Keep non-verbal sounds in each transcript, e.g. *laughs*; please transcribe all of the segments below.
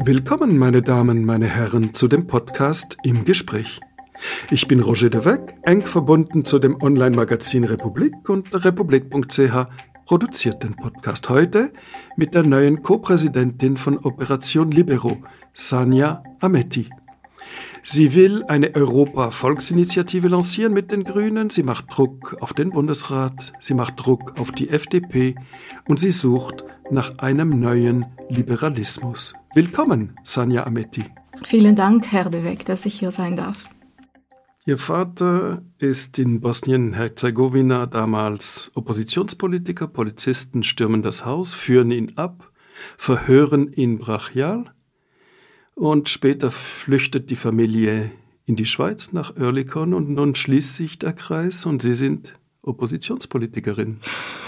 Willkommen, meine Damen, meine Herren, zu dem Podcast Im Gespräch. Ich bin Roger de eng verbunden zu dem Online-Magazin Republik und republik.ch produziert den Podcast heute mit der neuen Co-Präsidentin von Operation Libero, Sanja Ametti. Sie will eine Europa-Volksinitiative lancieren mit den Grünen. Sie macht Druck auf den Bundesrat, sie macht Druck auf die FDP und sie sucht nach einem neuen Liberalismus. Willkommen, Sanja Ametti. Vielen Dank, Herr De Weck, dass ich hier sein darf. Ihr Vater ist in Bosnien-Herzegowina damals Oppositionspolitiker. Polizisten stürmen das Haus, führen ihn ab, verhören ihn brachial und später flüchtet die Familie in die Schweiz nach Oerlikon und nun schließt sich der Kreis und Sie sind Oppositionspolitikerin.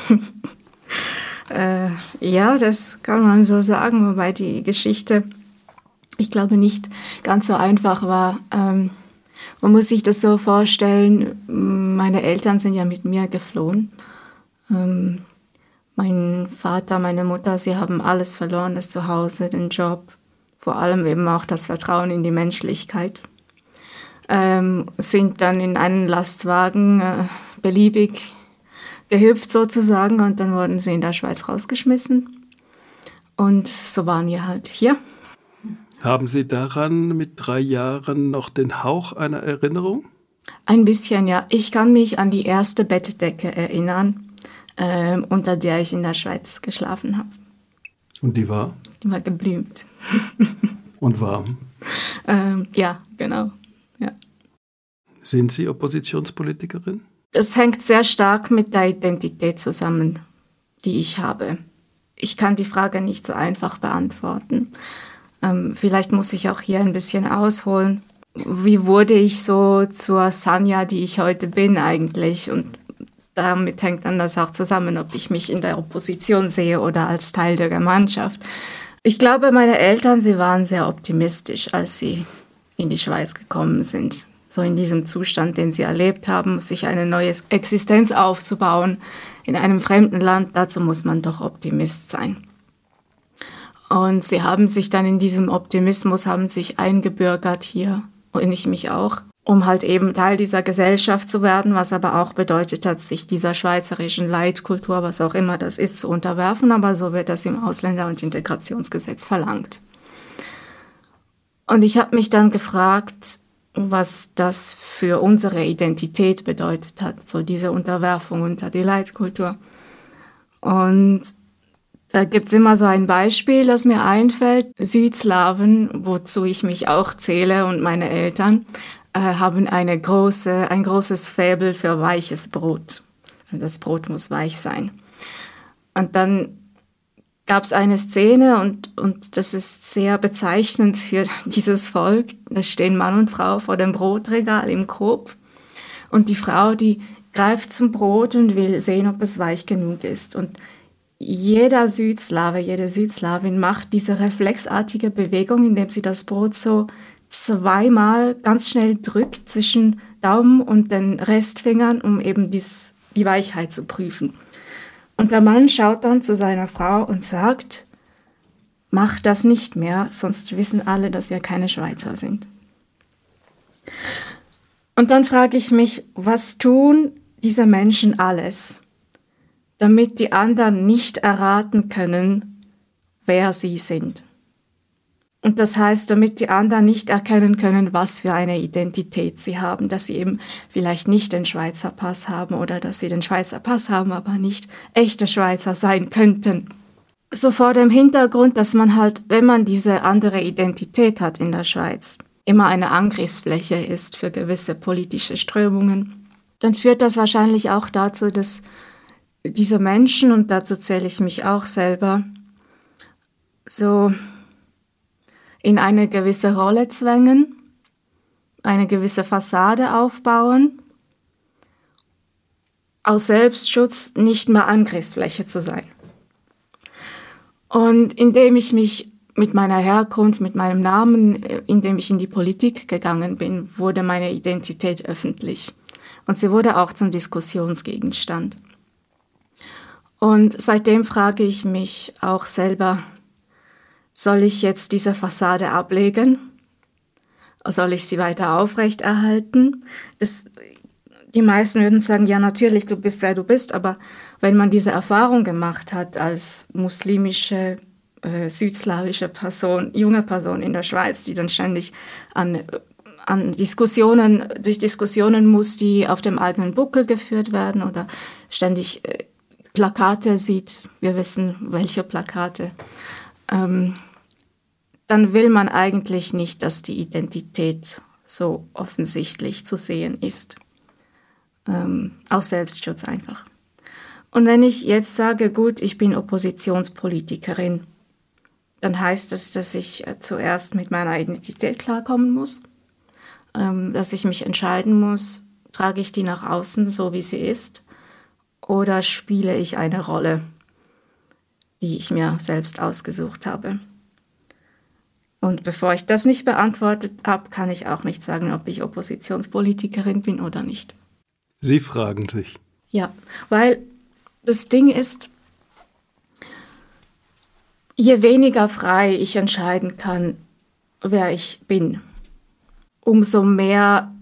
*laughs* äh, ja, das kann man so sagen, wobei die Geschichte, ich glaube, nicht ganz so einfach war. Ähm, man muss sich das so vorstellen, meine Eltern sind ja mit mir geflohen. Ähm, mein Vater, meine Mutter, sie haben alles verloren, das Zuhause, den Job, vor allem eben auch das Vertrauen in die Menschlichkeit. Ähm, sind dann in einen Lastwagen äh, beliebig gehüpft sozusagen und dann wurden sie in der Schweiz rausgeschmissen. Und so waren wir halt hier. Haben Sie daran mit drei Jahren noch den Hauch einer Erinnerung? Ein bisschen, ja. Ich kann mich an die erste Bettdecke erinnern, äh, unter der ich in der Schweiz geschlafen habe. Und die war? War geblümt. *laughs* Und warm? ähm, ja, genau. Ja. Sind Sie Oppositionspolitikerin? Es hängt sehr stark mit der Identität zusammen, die ich habe. Ich kann die Frage nicht so einfach beantworten. Ähm, vielleicht muss ich auch hier ein bisschen ausholen. Wie wurde ich so zur Sanja, die ich heute bin eigentlich? Und damit hängt dann das auch zusammen, ob ich mich in der Opposition sehe oder als Teil der Gemeinschaft. Ich glaube, meine Eltern, sie waren sehr optimistisch, als sie in die Schweiz gekommen sind. So in diesem Zustand, den sie erlebt haben, sich eine neue Existenz aufzubauen in einem fremden Land, dazu muss man doch Optimist sein. Und sie haben sich dann in diesem Optimismus, haben sich eingebürgert hier und ich mich auch, um halt eben Teil dieser Gesellschaft zu werden, was aber auch bedeutet hat, sich dieser schweizerischen Leitkultur, was auch immer das ist, zu unterwerfen. Aber so wird das im Ausländer- und Integrationsgesetz verlangt. Und ich habe mich dann gefragt, was das für unsere Identität bedeutet hat, so diese Unterwerfung unter die Leitkultur. Und da gibt's immer so ein Beispiel, das mir einfällt. Südslawen, wozu ich mich auch zähle und meine Eltern, äh, haben eine große, ein großes Faible für weiches Brot. Also das Brot muss weich sein. Und dann gab's eine Szene und, und das ist sehr bezeichnend für *laughs* dieses Volk. Da stehen Mann und Frau vor dem Brotregal im Coop und die Frau, die greift zum Brot und will sehen, ob es weich genug ist. Und jeder Südslave, jede Südslawin macht diese reflexartige Bewegung, indem sie das Brot so zweimal ganz schnell drückt zwischen Daumen und den Restfingern, um eben dies, die Weichheit zu prüfen. Und der Mann schaut dann zu seiner Frau und sagt, mach das nicht mehr, sonst wissen alle, dass wir keine Schweizer sind. Und dann frage ich mich, was tun diese Menschen alles, damit die anderen nicht erraten können, wer sie sind. Und das heißt, damit die anderen nicht erkennen können, was für eine Identität sie haben, dass sie eben vielleicht nicht den Schweizer Pass haben oder dass sie den Schweizer Pass haben, aber nicht echte Schweizer sein könnten. So vor dem Hintergrund, dass man halt, wenn man diese andere Identität hat in der Schweiz, immer eine Angriffsfläche ist für gewisse politische Strömungen, dann führt das wahrscheinlich auch dazu, dass diese Menschen, und dazu zähle ich mich auch selber, so in eine gewisse Rolle zwängen, eine gewisse Fassade aufbauen, aus Selbstschutz nicht mehr Angriffsfläche zu sein. Und indem ich mich mit meiner Herkunft, mit meinem Namen, indem ich in die Politik gegangen bin, wurde meine Identität öffentlich. Und sie wurde auch zum Diskussionsgegenstand. Und seitdem frage ich mich auch selber, soll ich jetzt diese Fassade ablegen? Soll ich sie weiter aufrechterhalten? Das, die meisten würden sagen, ja natürlich, du bist, wer du bist, aber wenn man diese Erfahrung gemacht hat als muslimische, äh, südslawische Person, junge Person in der Schweiz, die dann ständig an, an Diskussionen, durch Diskussionen muss, die auf dem eigenen Buckel geführt werden oder ständig äh, Plakate sieht, wir wissen, welche Plakate, ähm, dann will man eigentlich nicht, dass die Identität so offensichtlich zu sehen ist. Ähm, aus Selbstschutz einfach. Und wenn ich jetzt sage, gut, ich bin Oppositionspolitikerin, dann heißt das, dass ich äh, zuerst mit meiner Identität klarkommen muss, ähm, dass ich mich entscheiden muss, trage ich die nach außen so, wie sie ist, oder spiele ich eine Rolle, die ich mir selbst ausgesucht habe. Und bevor ich das nicht beantwortet habe, kann ich auch nicht sagen, ob ich Oppositionspolitikerin bin oder nicht. Sie fragen sich. Ja, weil das Ding ist, je weniger frei ich entscheiden kann, wer ich bin, umso mehr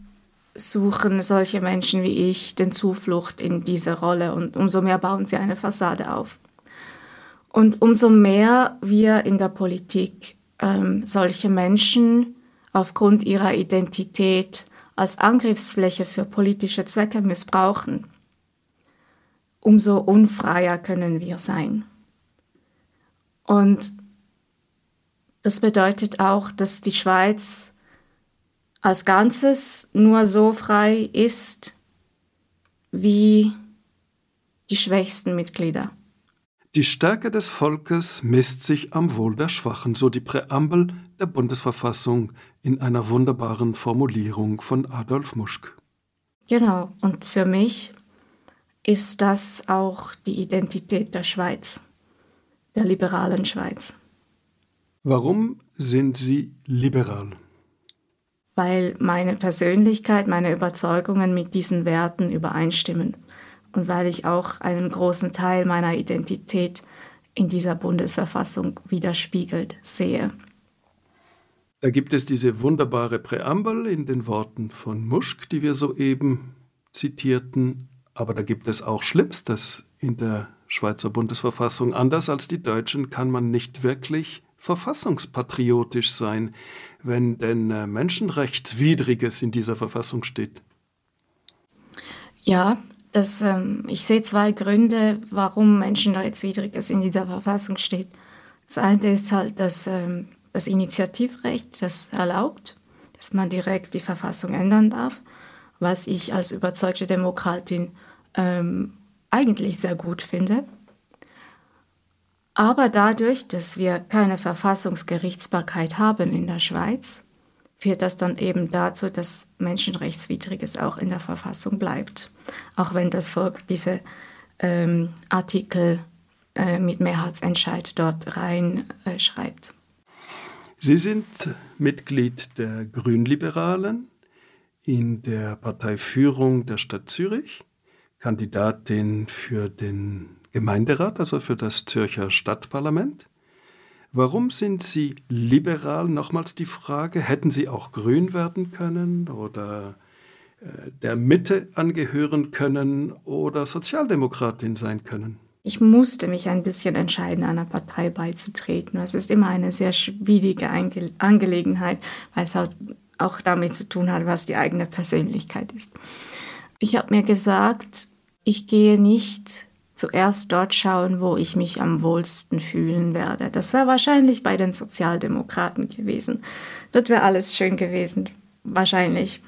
suchen solche Menschen wie ich den Zuflucht in diese Rolle und umso mehr bauen sie eine Fassade auf. Und umso mehr wir in der Politik ähm, solche Menschen aufgrund ihrer Identität als Angriffsfläche für politische Zwecke missbrauchen, umso unfreier können wir sein. Und das bedeutet auch, dass die Schweiz als Ganzes nur so frei ist wie die schwächsten Mitglieder. Die Stärke des Volkes misst sich am Wohl der Schwachen, so die Präambel der Bundesverfassung in einer wunderbaren Formulierung von Adolf Muschk. Genau, und für mich ist das auch die Identität der Schweiz, der liberalen Schweiz. Warum sind Sie liberal? Weil meine Persönlichkeit, meine Überzeugungen mit diesen Werten übereinstimmen und weil ich auch einen großen Teil meiner Identität in dieser Bundesverfassung widerspiegelt sehe. Da gibt es diese wunderbare Präambel in den Worten von Muschk, die wir soeben zitierten, aber da gibt es auch Schlimmstes in der Schweizer Bundesverfassung. Anders als die Deutschen kann man nicht wirklich verfassungspatriotisch sein, wenn denn äh, Menschenrechtswidriges in dieser Verfassung steht. Ja, das, ähm, ich sehe zwei Gründe, warum Menschenrechtswidriges in dieser Verfassung steht. Das eine ist halt das, ähm, das Initiativrecht, das erlaubt, dass man direkt die Verfassung ändern darf, was ich als überzeugte Demokratin ähm, eigentlich sehr gut finde. Aber dadurch, dass wir keine Verfassungsgerichtsbarkeit haben in der Schweiz, führt das dann eben dazu, dass Menschenrechtswidriges auch in der Verfassung bleibt, auch wenn das Volk diese ähm, Artikel äh, mit Mehrheitsentscheid dort reinschreibt. Äh, Sie sind Mitglied der Grünliberalen in der Parteiführung der Stadt Zürich, Kandidatin für den Gemeinderat, also für das Zürcher Stadtparlament. Warum sind Sie liberal? Nochmals die Frage, hätten Sie auch grün werden können oder äh, der Mitte angehören können oder Sozialdemokratin sein können? Ich musste mich ein bisschen entscheiden, einer Partei beizutreten. Das ist immer eine sehr schwierige Ange Angelegenheit, weil es auch damit zu tun hat, was die eigene Persönlichkeit ist. Ich habe mir gesagt, ich gehe nicht zuerst dort schauen, wo ich mich am wohlsten fühlen werde. Das wäre wahrscheinlich bei den Sozialdemokraten gewesen. Dort wäre alles schön gewesen, wahrscheinlich.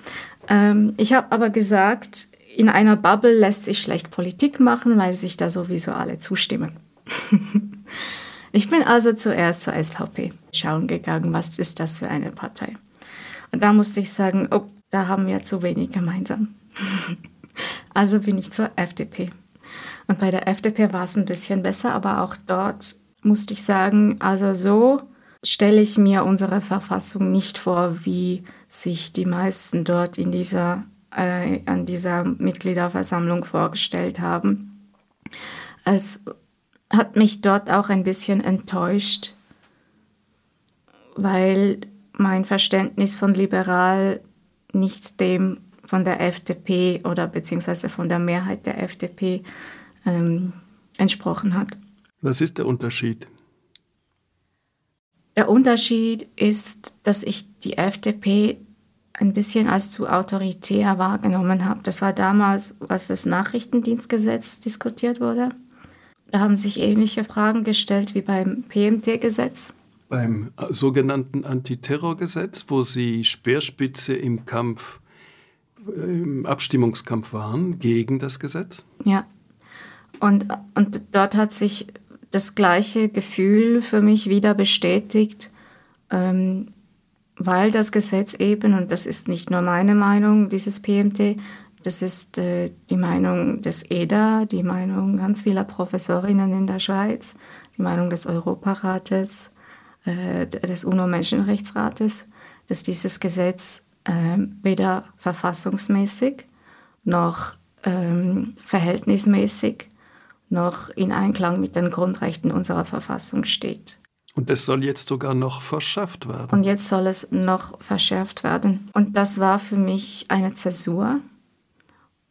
Ähm, ich habe aber gesagt, in einer Bubble lässt sich schlecht Politik machen, weil sich da sowieso alle zustimmen. *laughs* ich bin also zuerst zur SVP schauen gegangen, was ist das für eine Partei. Und da musste ich sagen, oh, da haben wir zu wenig gemeinsam. *laughs* also bin ich zur FDP und bei der FDP war es ein bisschen besser, aber auch dort musste ich sagen, also so stelle ich mir unsere Verfassung nicht vor, wie sich die meisten dort in dieser, äh, an dieser Mitgliederversammlung vorgestellt haben. Es hat mich dort auch ein bisschen enttäuscht, weil mein Verständnis von liberal nicht dem von der FDP oder beziehungsweise von der Mehrheit der FDP ähm, entsprochen hat. Was ist der Unterschied? Der Unterschied ist, dass ich die FDP ein bisschen als zu autoritär wahrgenommen habe. Das war damals, als das Nachrichtendienstgesetz diskutiert wurde. Da haben sich ähnliche Fragen gestellt wie beim PMT-Gesetz. Beim sogenannten Antiterrorgesetz, wo Sie Speerspitze im Kampf, im Abstimmungskampf waren gegen das Gesetz? Ja. Und, und dort hat sich das gleiche Gefühl für mich wieder bestätigt, ähm, weil das Gesetz eben, und das ist nicht nur meine Meinung, dieses PMT, das ist äh, die Meinung des EDA, die Meinung ganz vieler Professorinnen in der Schweiz, die Meinung des Europarates, äh, des UNO-Menschenrechtsrates, dass dieses Gesetz äh, weder verfassungsmäßig noch ähm, verhältnismäßig noch in Einklang mit den Grundrechten unserer Verfassung steht. Und es soll jetzt sogar noch verschärft werden. Und jetzt soll es noch verschärft werden. Und das war für mich eine Zäsur,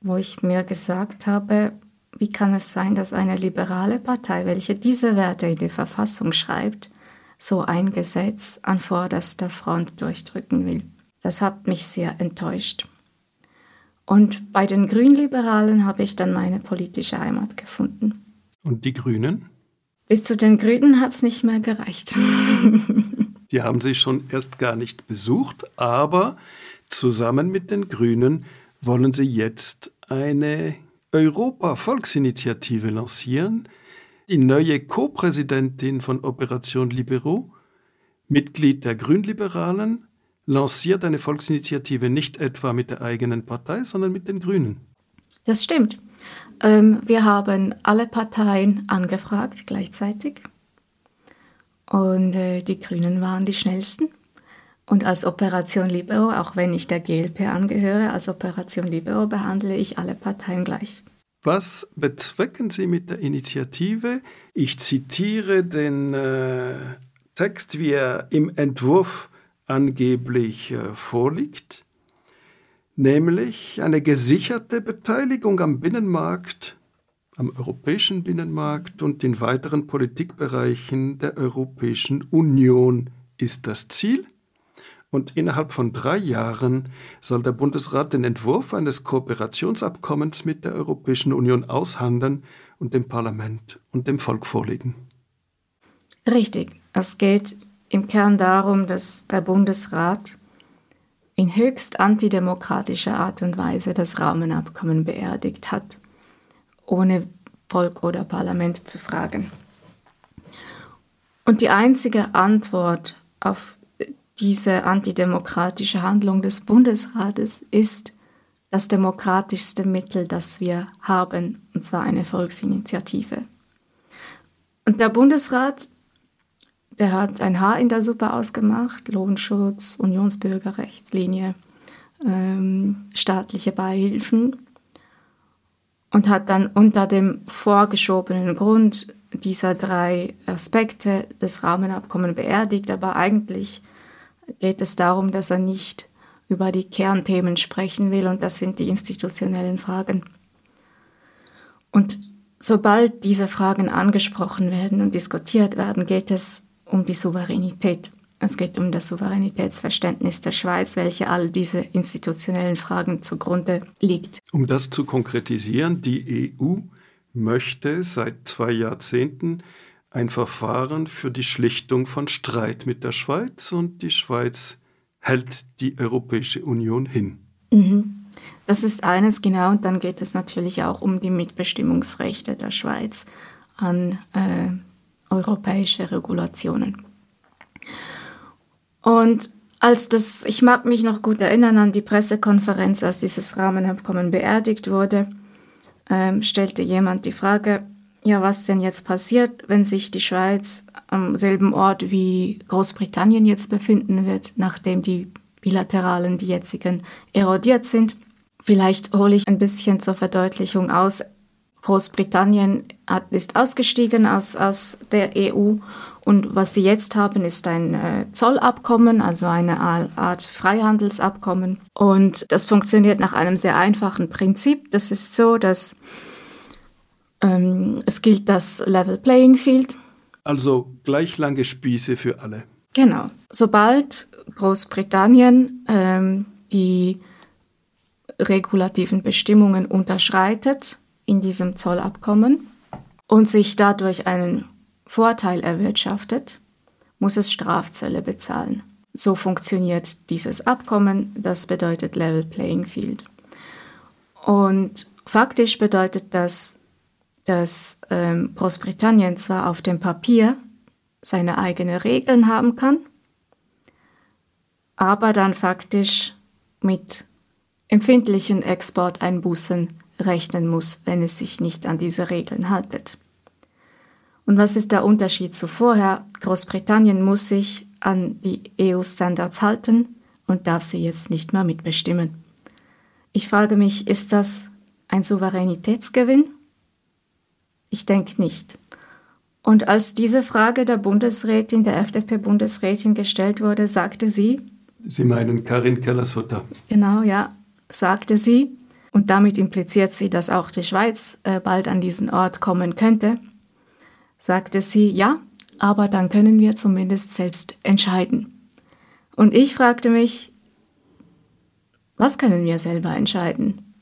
wo ich mir gesagt habe, wie kann es sein, dass eine liberale Partei, welche diese Werte in die Verfassung schreibt, so ein Gesetz an vorderster Front durchdrücken will. Das hat mich sehr enttäuscht. Und bei den Grünliberalen habe ich dann meine politische Heimat gefunden. Und die Grünen? Bis zu den Grünen hat es nicht mehr gereicht. *laughs* Die haben Sie schon erst gar nicht besucht, aber zusammen mit den Grünen wollen Sie jetzt eine Europa-Volksinitiative lancieren. Die neue Co-Präsidentin von Operation Libero, Mitglied der Grünliberalen, lanciert eine Volksinitiative nicht etwa mit der eigenen Partei, sondern mit den Grünen. Das stimmt. Ähm, wir haben alle Parteien angefragt gleichzeitig. Und äh, die Grünen waren die schnellsten. Und als Operation Libero, auch wenn ich der GLP angehöre, als Operation Libero behandle ich alle Parteien gleich. Was bezwecken Sie mit der Initiative? Ich zitiere den äh, Text, wie er im Entwurf angeblich äh, vorliegt nämlich eine gesicherte Beteiligung am Binnenmarkt, am europäischen Binnenmarkt und in weiteren Politikbereichen der Europäischen Union ist das Ziel. Und innerhalb von drei Jahren soll der Bundesrat den Entwurf eines Kooperationsabkommens mit der Europäischen Union aushandeln und dem Parlament und dem Volk vorlegen. Richtig. Es geht im Kern darum, dass der Bundesrat in höchst antidemokratischer Art und Weise das Rahmenabkommen beerdigt hat, ohne Volk oder Parlament zu fragen. Und die einzige Antwort auf diese antidemokratische Handlung des Bundesrates ist das demokratischste Mittel, das wir haben, und zwar eine Volksinitiative. Und der Bundesrat der hat ein Haar in der Suppe ausgemacht, Lohnschutz, Unionsbürgerrechtslinie, ähm, staatliche Beihilfen und hat dann unter dem vorgeschobenen Grund dieser drei Aspekte des Rahmenabkommens beerdigt. Aber eigentlich geht es darum, dass er nicht über die Kernthemen sprechen will und das sind die institutionellen Fragen. Und sobald diese Fragen angesprochen werden und diskutiert werden, geht es um die Souveränität. Es geht um das Souveränitätsverständnis der Schweiz, welche all diese institutionellen Fragen zugrunde liegt. Um das zu konkretisieren, die EU möchte seit zwei Jahrzehnten ein Verfahren für die Schlichtung von Streit mit der Schweiz und die Schweiz hält die Europäische Union hin. Mhm. Das ist eines genau und dann geht es natürlich auch um die Mitbestimmungsrechte der Schweiz an äh, europäische Regulationen. Und als das, ich mag mich noch gut erinnern an die Pressekonferenz, als dieses Rahmenabkommen beerdigt wurde, ähm, stellte jemand die Frage, ja, was denn jetzt passiert, wenn sich die Schweiz am selben Ort wie Großbritannien jetzt befinden wird, nachdem die bilateralen, die jetzigen, erodiert sind. Vielleicht hole ich ein bisschen zur Verdeutlichung aus. Großbritannien hat, ist ausgestiegen aus, aus der EU und was sie jetzt haben, ist ein äh, Zollabkommen, also eine Art Freihandelsabkommen. Und das funktioniert nach einem sehr einfachen Prinzip. Das ist so, dass ähm, es gilt das Level Playing Field. Also gleich lange Spieße für alle. Genau. Sobald Großbritannien ähm, die regulativen Bestimmungen unterschreitet in diesem Zollabkommen und sich dadurch einen Vorteil erwirtschaftet, muss es Strafzölle bezahlen. So funktioniert dieses Abkommen, das bedeutet Level Playing Field. Und faktisch bedeutet das, dass ähm, Großbritannien zwar auf dem Papier seine eigenen Regeln haben kann, aber dann faktisch mit empfindlichen Exporteinbußen rechnen muss, wenn es sich nicht an diese Regeln haltet. Und was ist der Unterschied zu vorher? Großbritannien muss sich an die EU-Standards halten und darf sie jetzt nicht mehr mitbestimmen. Ich frage mich, ist das ein Souveränitätsgewinn? Ich denke nicht. Und als diese Frage der Bundesrätin, der FDP-Bundesrätin gestellt wurde, sagte sie, Sie meinen Karin Keller-Sutter. Genau, ja, sagte sie, und damit impliziert sie, dass auch die Schweiz äh, bald an diesen Ort kommen könnte, sagte sie, ja, aber dann können wir zumindest selbst entscheiden. Und ich fragte mich, was können wir selber entscheiden?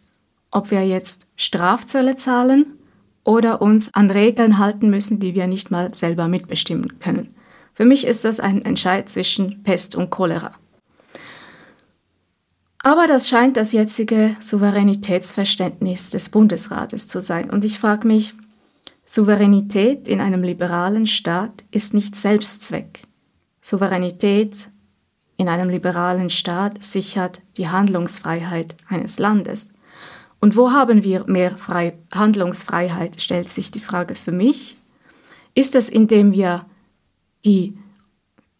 Ob wir jetzt Strafzölle zahlen oder uns an Regeln halten müssen, die wir nicht mal selber mitbestimmen können. Für mich ist das ein Entscheid zwischen Pest und Cholera. Aber das scheint das jetzige Souveränitätsverständnis des Bundesrates zu sein. Und ich frage mich, Souveränität in einem liberalen Staat ist nicht Selbstzweck. Souveränität in einem liberalen Staat sichert die Handlungsfreiheit eines Landes. Und wo haben wir mehr Frei Handlungsfreiheit, stellt sich die Frage für mich. Ist es, indem wir die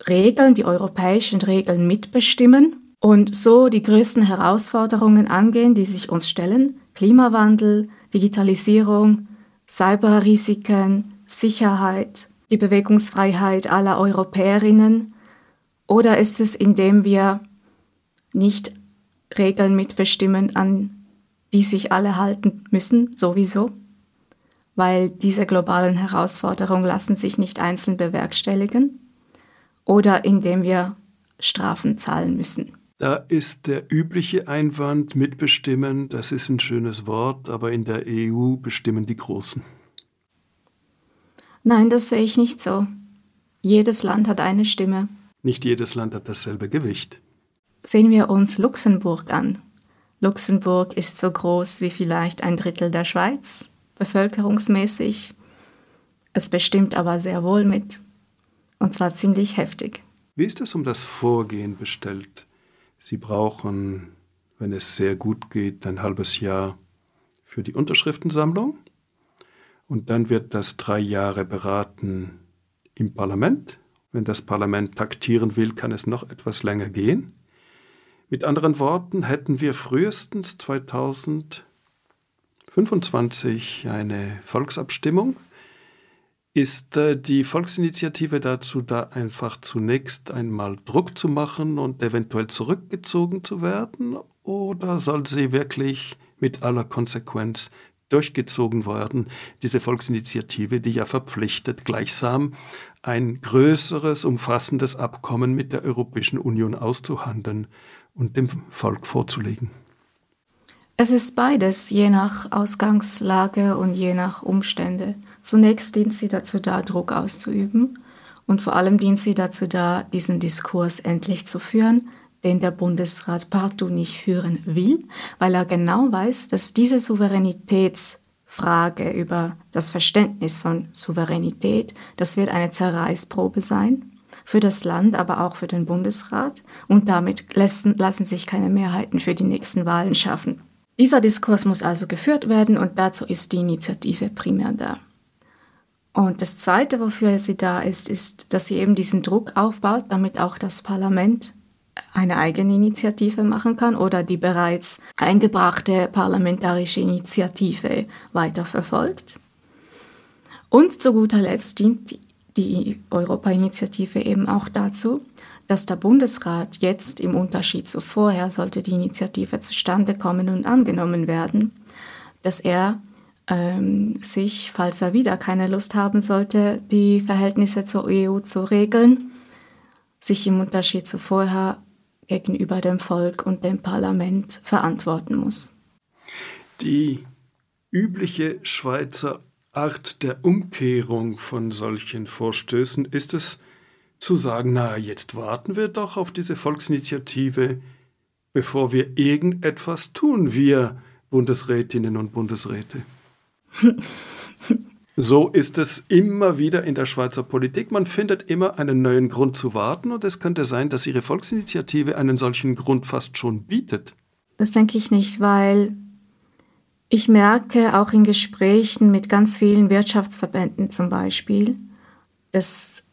Regeln, die europäischen Regeln mitbestimmen und so die größten Herausforderungen angehen, die sich uns stellen, Klimawandel, Digitalisierung, Cyberrisiken, Sicherheit, die Bewegungsfreiheit aller Europäerinnen? Oder ist es, indem wir nicht Regeln mitbestimmen, an die sich alle halten müssen, sowieso? Weil diese globalen Herausforderungen lassen sich nicht einzeln bewerkstelligen? Oder indem wir Strafen zahlen müssen? Da ist der übliche Einwand mitbestimmen, das ist ein schönes Wort, aber in der EU bestimmen die Großen. Nein, das sehe ich nicht so. Jedes Land hat eine Stimme. Nicht jedes Land hat dasselbe Gewicht. Sehen wir uns Luxemburg an. Luxemburg ist so groß wie vielleicht ein Drittel der Schweiz, bevölkerungsmäßig. Es bestimmt aber sehr wohl mit. Und zwar ziemlich heftig. Wie ist es um das Vorgehen bestellt? Sie brauchen, wenn es sehr gut geht, ein halbes Jahr für die Unterschriftensammlung. Und dann wird das drei Jahre beraten im Parlament. Wenn das Parlament taktieren will, kann es noch etwas länger gehen. Mit anderen Worten hätten wir frühestens 2025 eine Volksabstimmung ist äh, die Volksinitiative dazu da, einfach zunächst einmal Druck zu machen und eventuell zurückgezogen zu werden? Oder soll sie wirklich mit aller Konsequenz durchgezogen werden, diese Volksinitiative, die ja verpflichtet, gleichsam ein größeres, umfassendes Abkommen mit der Europäischen Union auszuhandeln und dem Volk vorzulegen? Es ist beides, je nach Ausgangslage und je nach Umstände. Zunächst dient sie dazu da, Druck auszuüben und vor allem dient sie dazu da, diesen Diskurs endlich zu führen, den der Bundesrat partout nicht führen will, weil er genau weiß, dass diese Souveränitätsfrage über das Verständnis von Souveränität, das wird eine Zerreißprobe sein für das Land, aber auch für den Bundesrat und damit lassen, lassen sich keine Mehrheiten für die nächsten Wahlen schaffen. Dieser Diskurs muss also geführt werden und dazu ist die Initiative primär da. Und das Zweite, wofür sie da ist, ist, dass sie eben diesen Druck aufbaut, damit auch das Parlament eine eigene Initiative machen kann oder die bereits eingebrachte parlamentarische Initiative weiterverfolgt. Und zu guter Letzt dient die Europa-Initiative eben auch dazu, dass der Bundesrat jetzt im Unterschied zu vorher, sollte die Initiative zustande kommen und angenommen werden, dass er ähm, sich, falls er wieder keine Lust haben sollte, die Verhältnisse zur EU zu regeln, sich im Unterschied zu vorher gegenüber dem Volk und dem Parlament verantworten muss. Die übliche Schweizer Art der Umkehrung von solchen Vorstößen ist es, zu sagen, na, jetzt warten wir doch auf diese Volksinitiative, bevor wir irgendetwas tun, wir Bundesrätinnen und Bundesräte. *laughs* So ist es immer wieder in der Schweizer Politik. Man findet immer einen neuen Grund zu warten und es könnte sein, dass Ihre Volksinitiative einen solchen Grund fast schon bietet. Das denke ich nicht, weil ich merke auch in Gesprächen mit ganz vielen Wirtschaftsverbänden zum Beispiel, dass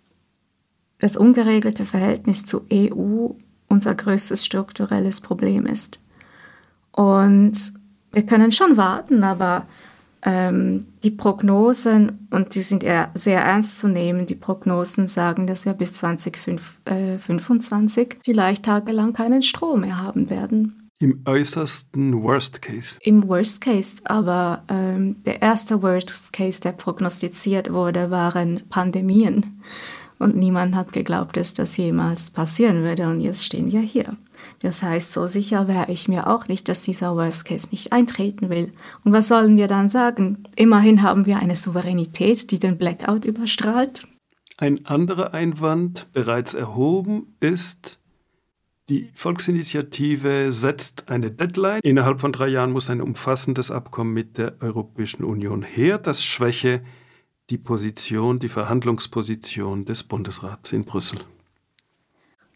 das ungeregelte Verhältnis zur EU unser größtes strukturelles Problem ist. Und wir können schon warten, aber ähm, die Prognosen, und die sind sehr ernst zu nehmen, die Prognosen sagen, dass wir bis 2025 äh, vielleicht tagelang keinen Strom mehr haben werden. Im äußersten Worst Case. Im Worst Case, aber ähm, der erste Worst Case, der prognostiziert wurde, waren Pandemien. Und niemand hat geglaubt, dass das jemals passieren würde. Und jetzt stehen wir hier. Das heißt, so sicher wäre ich mir auch nicht, dass dieser Worst Case nicht eintreten will. Und was sollen wir dann sagen? Immerhin haben wir eine Souveränität, die den Blackout überstrahlt. Ein anderer Einwand, bereits erhoben, ist, die Volksinitiative setzt eine Deadline. Innerhalb von drei Jahren muss ein umfassendes Abkommen mit der Europäischen Union her, das schwäche die Position, die Verhandlungsposition des Bundesrats in Brüssel.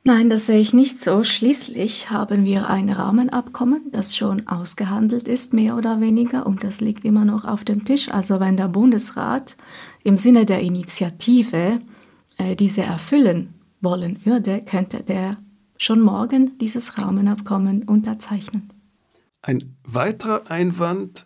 Nein, das sehe ich nicht so. Schließlich haben wir ein Rahmenabkommen, das schon ausgehandelt ist, mehr oder weniger, und das liegt immer noch auf dem Tisch. Also wenn der Bundesrat im Sinne der Initiative äh, diese erfüllen wollen würde, könnte der schon morgen dieses Rahmenabkommen unterzeichnen. Ein weiterer Einwand,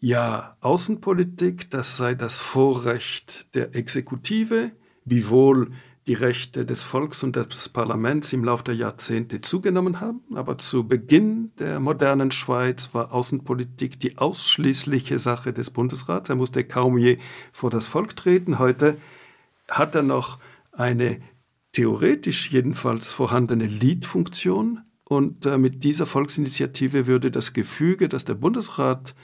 ja, Außenpolitik, das sei das Vorrecht der Exekutive, wiewohl die Rechte des Volks und des Parlaments im Laufe der Jahrzehnte zugenommen haben. Aber zu Beginn der modernen Schweiz war Außenpolitik die ausschließliche Sache des Bundesrats. Er musste kaum je vor das Volk treten. Heute hat er noch eine theoretisch jedenfalls vorhandene Lead-Funktion. Und äh, mit dieser Volksinitiative würde das Gefüge, dass der Bundesrat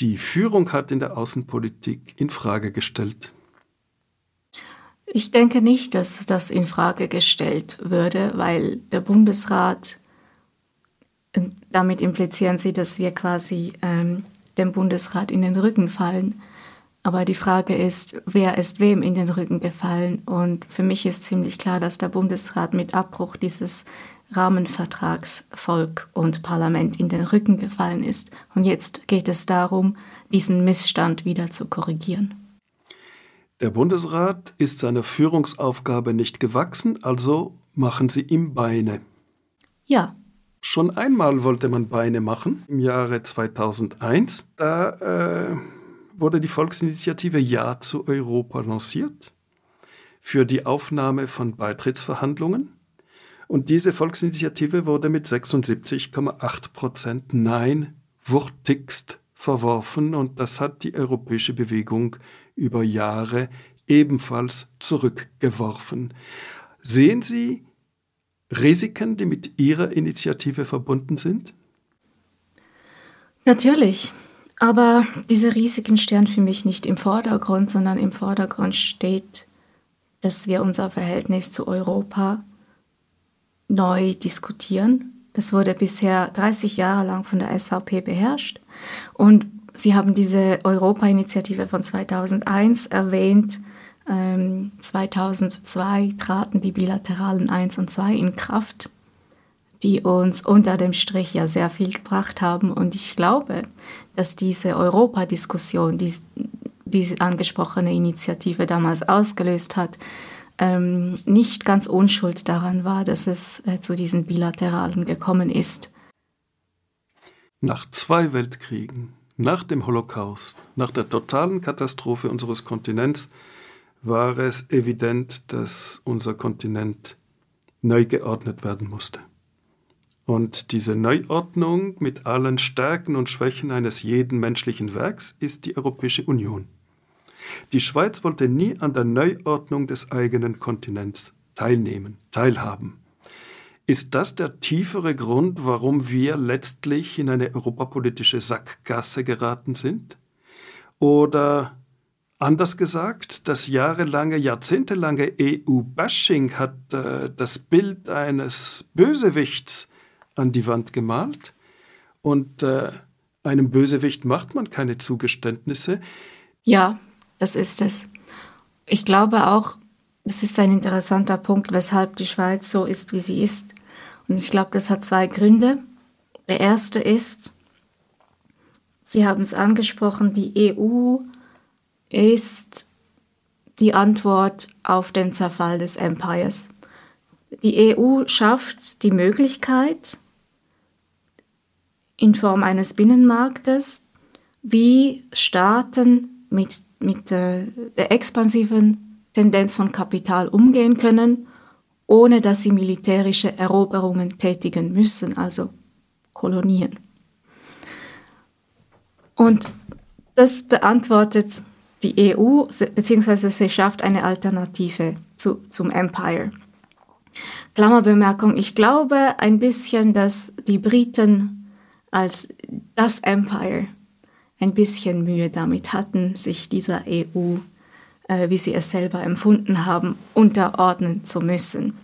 die Führung hat in der Außenpolitik, in Frage gestellt. Ich denke nicht, dass das in Frage gestellt würde, weil der Bundesrat, damit implizieren Sie, dass wir quasi ähm, dem Bundesrat in den Rücken fallen. Aber die Frage ist, wer ist wem in den Rücken gefallen? Und für mich ist ziemlich klar, dass der Bundesrat mit Abbruch dieses Rahmenvertrags Volk und Parlament in den Rücken gefallen ist. Und jetzt geht es darum, diesen Missstand wieder zu korrigieren. Der Bundesrat ist seiner Führungsaufgabe nicht gewachsen, also machen Sie ihm Beine. Ja. Schon einmal wollte man Beine machen, im Jahre 2001. Da äh, wurde die Volksinitiative Ja zu Europa lanciert für die Aufnahme von Beitrittsverhandlungen. Und diese Volksinitiative wurde mit 76,8 Prozent Nein wuchtigst verworfen und das hat die europäische Bewegung über Jahre ebenfalls zurückgeworfen. Sehen Sie Risiken, die mit Ihrer Initiative verbunden sind? Natürlich. Aber diese Risiken stehen für mich nicht im Vordergrund, sondern im Vordergrund steht, dass wir unser Verhältnis zu Europa neu diskutieren. Das wurde bisher 30 Jahre lang von der SVP beherrscht. Und Sie haben diese Europa-Initiative von 2001 erwähnt. Ähm, 2002 traten die bilateralen 1 und 2 in Kraft, die uns unter dem Strich ja sehr viel gebracht haben. Und ich glaube, dass diese Europa-Diskussion, die diese angesprochene Initiative damals ausgelöst hat, ähm, nicht ganz unschuld daran war, dass es äh, zu diesen Bilateralen gekommen ist. Nach zwei Weltkriegen, nach dem Holocaust, nach der totalen Katastrophe unseres Kontinents war es evident, dass unser Kontinent neu geordnet werden musste. Und diese Neuordnung mit allen Stärken und Schwächen eines jeden menschlichen Werks ist die Europäische Union. Die Schweiz wollte nie an der Neuordnung des eigenen Kontinents teilnehmen, teilhaben. Ist das der tiefere Grund, warum wir letztlich in eine europapolitische Sackgasse geraten sind? Oder anders gesagt, das jahrelange, jahrzehntelange EU-Bashing hat äh, das Bild eines Bösewichts an die Wand gemalt und äh, einem Bösewicht macht man keine Zugeständnisse. Ja, das ist es. Ich glaube auch, das ist ein interessanter Punkt, weshalb die Schweiz so ist, wie sie ist. Und ich glaube, das hat zwei Gründe. Der erste ist, Sie haben es angesprochen, die EU ist die Antwort auf den Zerfall des Empires. Die EU schafft die Möglichkeit, in Form eines Binnenmarktes, wie Staaten mit, mit äh, der expansiven Tendenz von Kapital umgehen können, ohne dass sie militärische Eroberungen tätigen müssen, also Kolonien. Und das beantwortet die EU, beziehungsweise sie schafft eine Alternative zu, zum Empire. Klammerbemerkung, ich glaube ein bisschen, dass die Briten als das Empire ein bisschen Mühe damit hatten, sich dieser EU, äh, wie sie es selber empfunden haben, unterordnen zu müssen.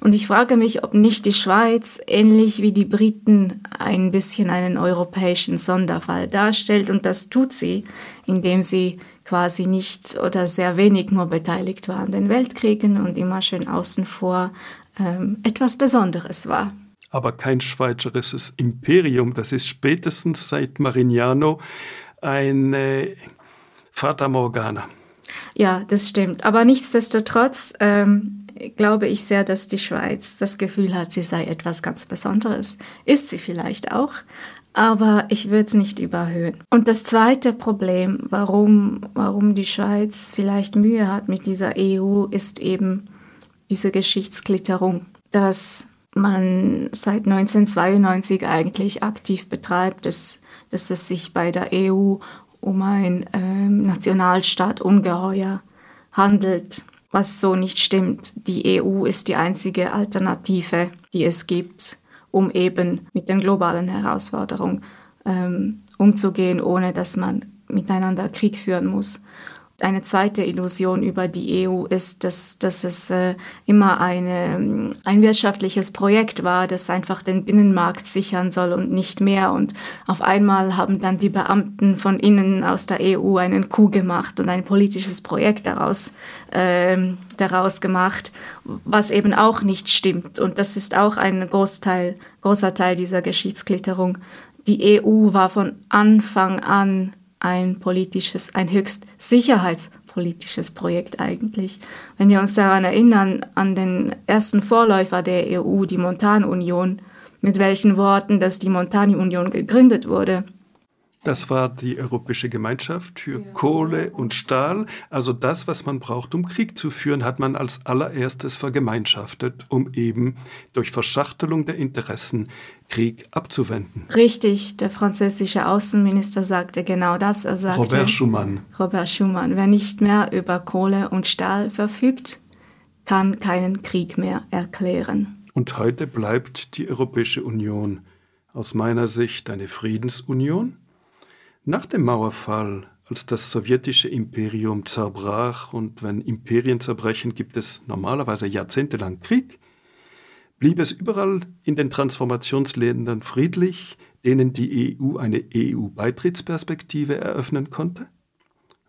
Und ich frage mich, ob nicht die Schweiz, ähnlich wie die Briten, ein bisschen einen europäischen Sonderfall darstellt. Und das tut sie, indem sie quasi nicht oder sehr wenig nur beteiligt war an den Weltkriegen und immer schön außen vor ähm, etwas Besonderes war aber kein schweizerisches Imperium. Das ist spätestens seit Marignano ein Fata Morgana. Ja, das stimmt. Aber nichtsdestotrotz ähm, glaube ich sehr, dass die Schweiz das Gefühl hat, sie sei etwas ganz Besonderes. Ist sie vielleicht auch, aber ich würde es nicht überhöhen. Und das zweite Problem, warum, warum die Schweiz vielleicht Mühe hat mit dieser EU, ist eben diese Geschichtsklitterung, dass man seit 1992 eigentlich aktiv betreibt, dass, dass es sich bei der EU um ein ähm, Nationalstaat ungeheuer handelt, was so nicht stimmt. Die EU ist die einzige Alternative, die es gibt, um eben mit den globalen Herausforderungen ähm, umzugehen, ohne dass man miteinander Krieg führen muss. Eine zweite Illusion über die EU ist, dass, dass es äh, immer eine, ein wirtschaftliches Projekt war, das einfach den Binnenmarkt sichern soll und nicht mehr. Und auf einmal haben dann die Beamten von innen aus der EU einen Coup gemacht und ein politisches Projekt daraus, äh, daraus gemacht, was eben auch nicht stimmt. Und das ist auch ein Großteil, großer Teil dieser Geschichtsklitterung. Die EU war von Anfang an ein politisches, ein höchst sicherheitspolitisches Projekt eigentlich. Wenn wir uns daran erinnern, an den ersten Vorläufer der EU, die Montanunion, mit welchen Worten, dass die Montanunion gegründet wurde, das war die Europäische Gemeinschaft für. Kohle und Stahl. Also das, was man braucht, um Krieg zu führen, hat man als allererstes vergemeinschaftet, um eben durch Verschachtelung der Interessen Krieg abzuwenden. Richtig, der französische Außenminister sagte genau das. Er sagte, Robert Schumann. Robert Schumann, wer nicht mehr über Kohle und Stahl verfügt, kann keinen Krieg mehr erklären. Und heute bleibt die Europäische Union aus meiner Sicht eine Friedensunion nach dem Mauerfall, als das sowjetische Imperium zerbrach und wenn Imperien zerbrechen, gibt es normalerweise jahrzehntelang Krieg, blieb es überall in den Transformationsländern friedlich, denen die EU eine EU-Beitrittsperspektive eröffnen konnte,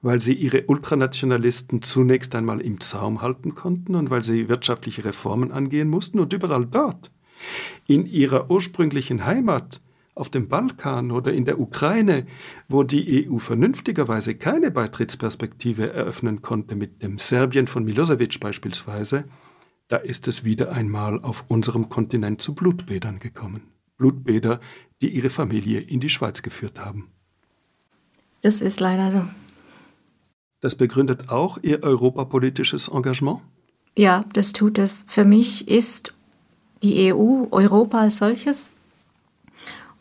weil sie ihre Ultranationalisten zunächst einmal im Zaum halten konnten und weil sie wirtschaftliche Reformen angehen mussten und überall dort, in ihrer ursprünglichen Heimat, auf dem Balkan oder in der Ukraine, wo die EU vernünftigerweise keine Beitrittsperspektive eröffnen konnte, mit dem Serbien von Milosevic beispielsweise, da ist es wieder einmal auf unserem Kontinent zu Blutbädern gekommen. Blutbäder, die ihre Familie in die Schweiz geführt haben. Das ist leider so. Das begründet auch Ihr europapolitisches Engagement? Ja, das tut es. Für mich ist die EU, Europa als solches,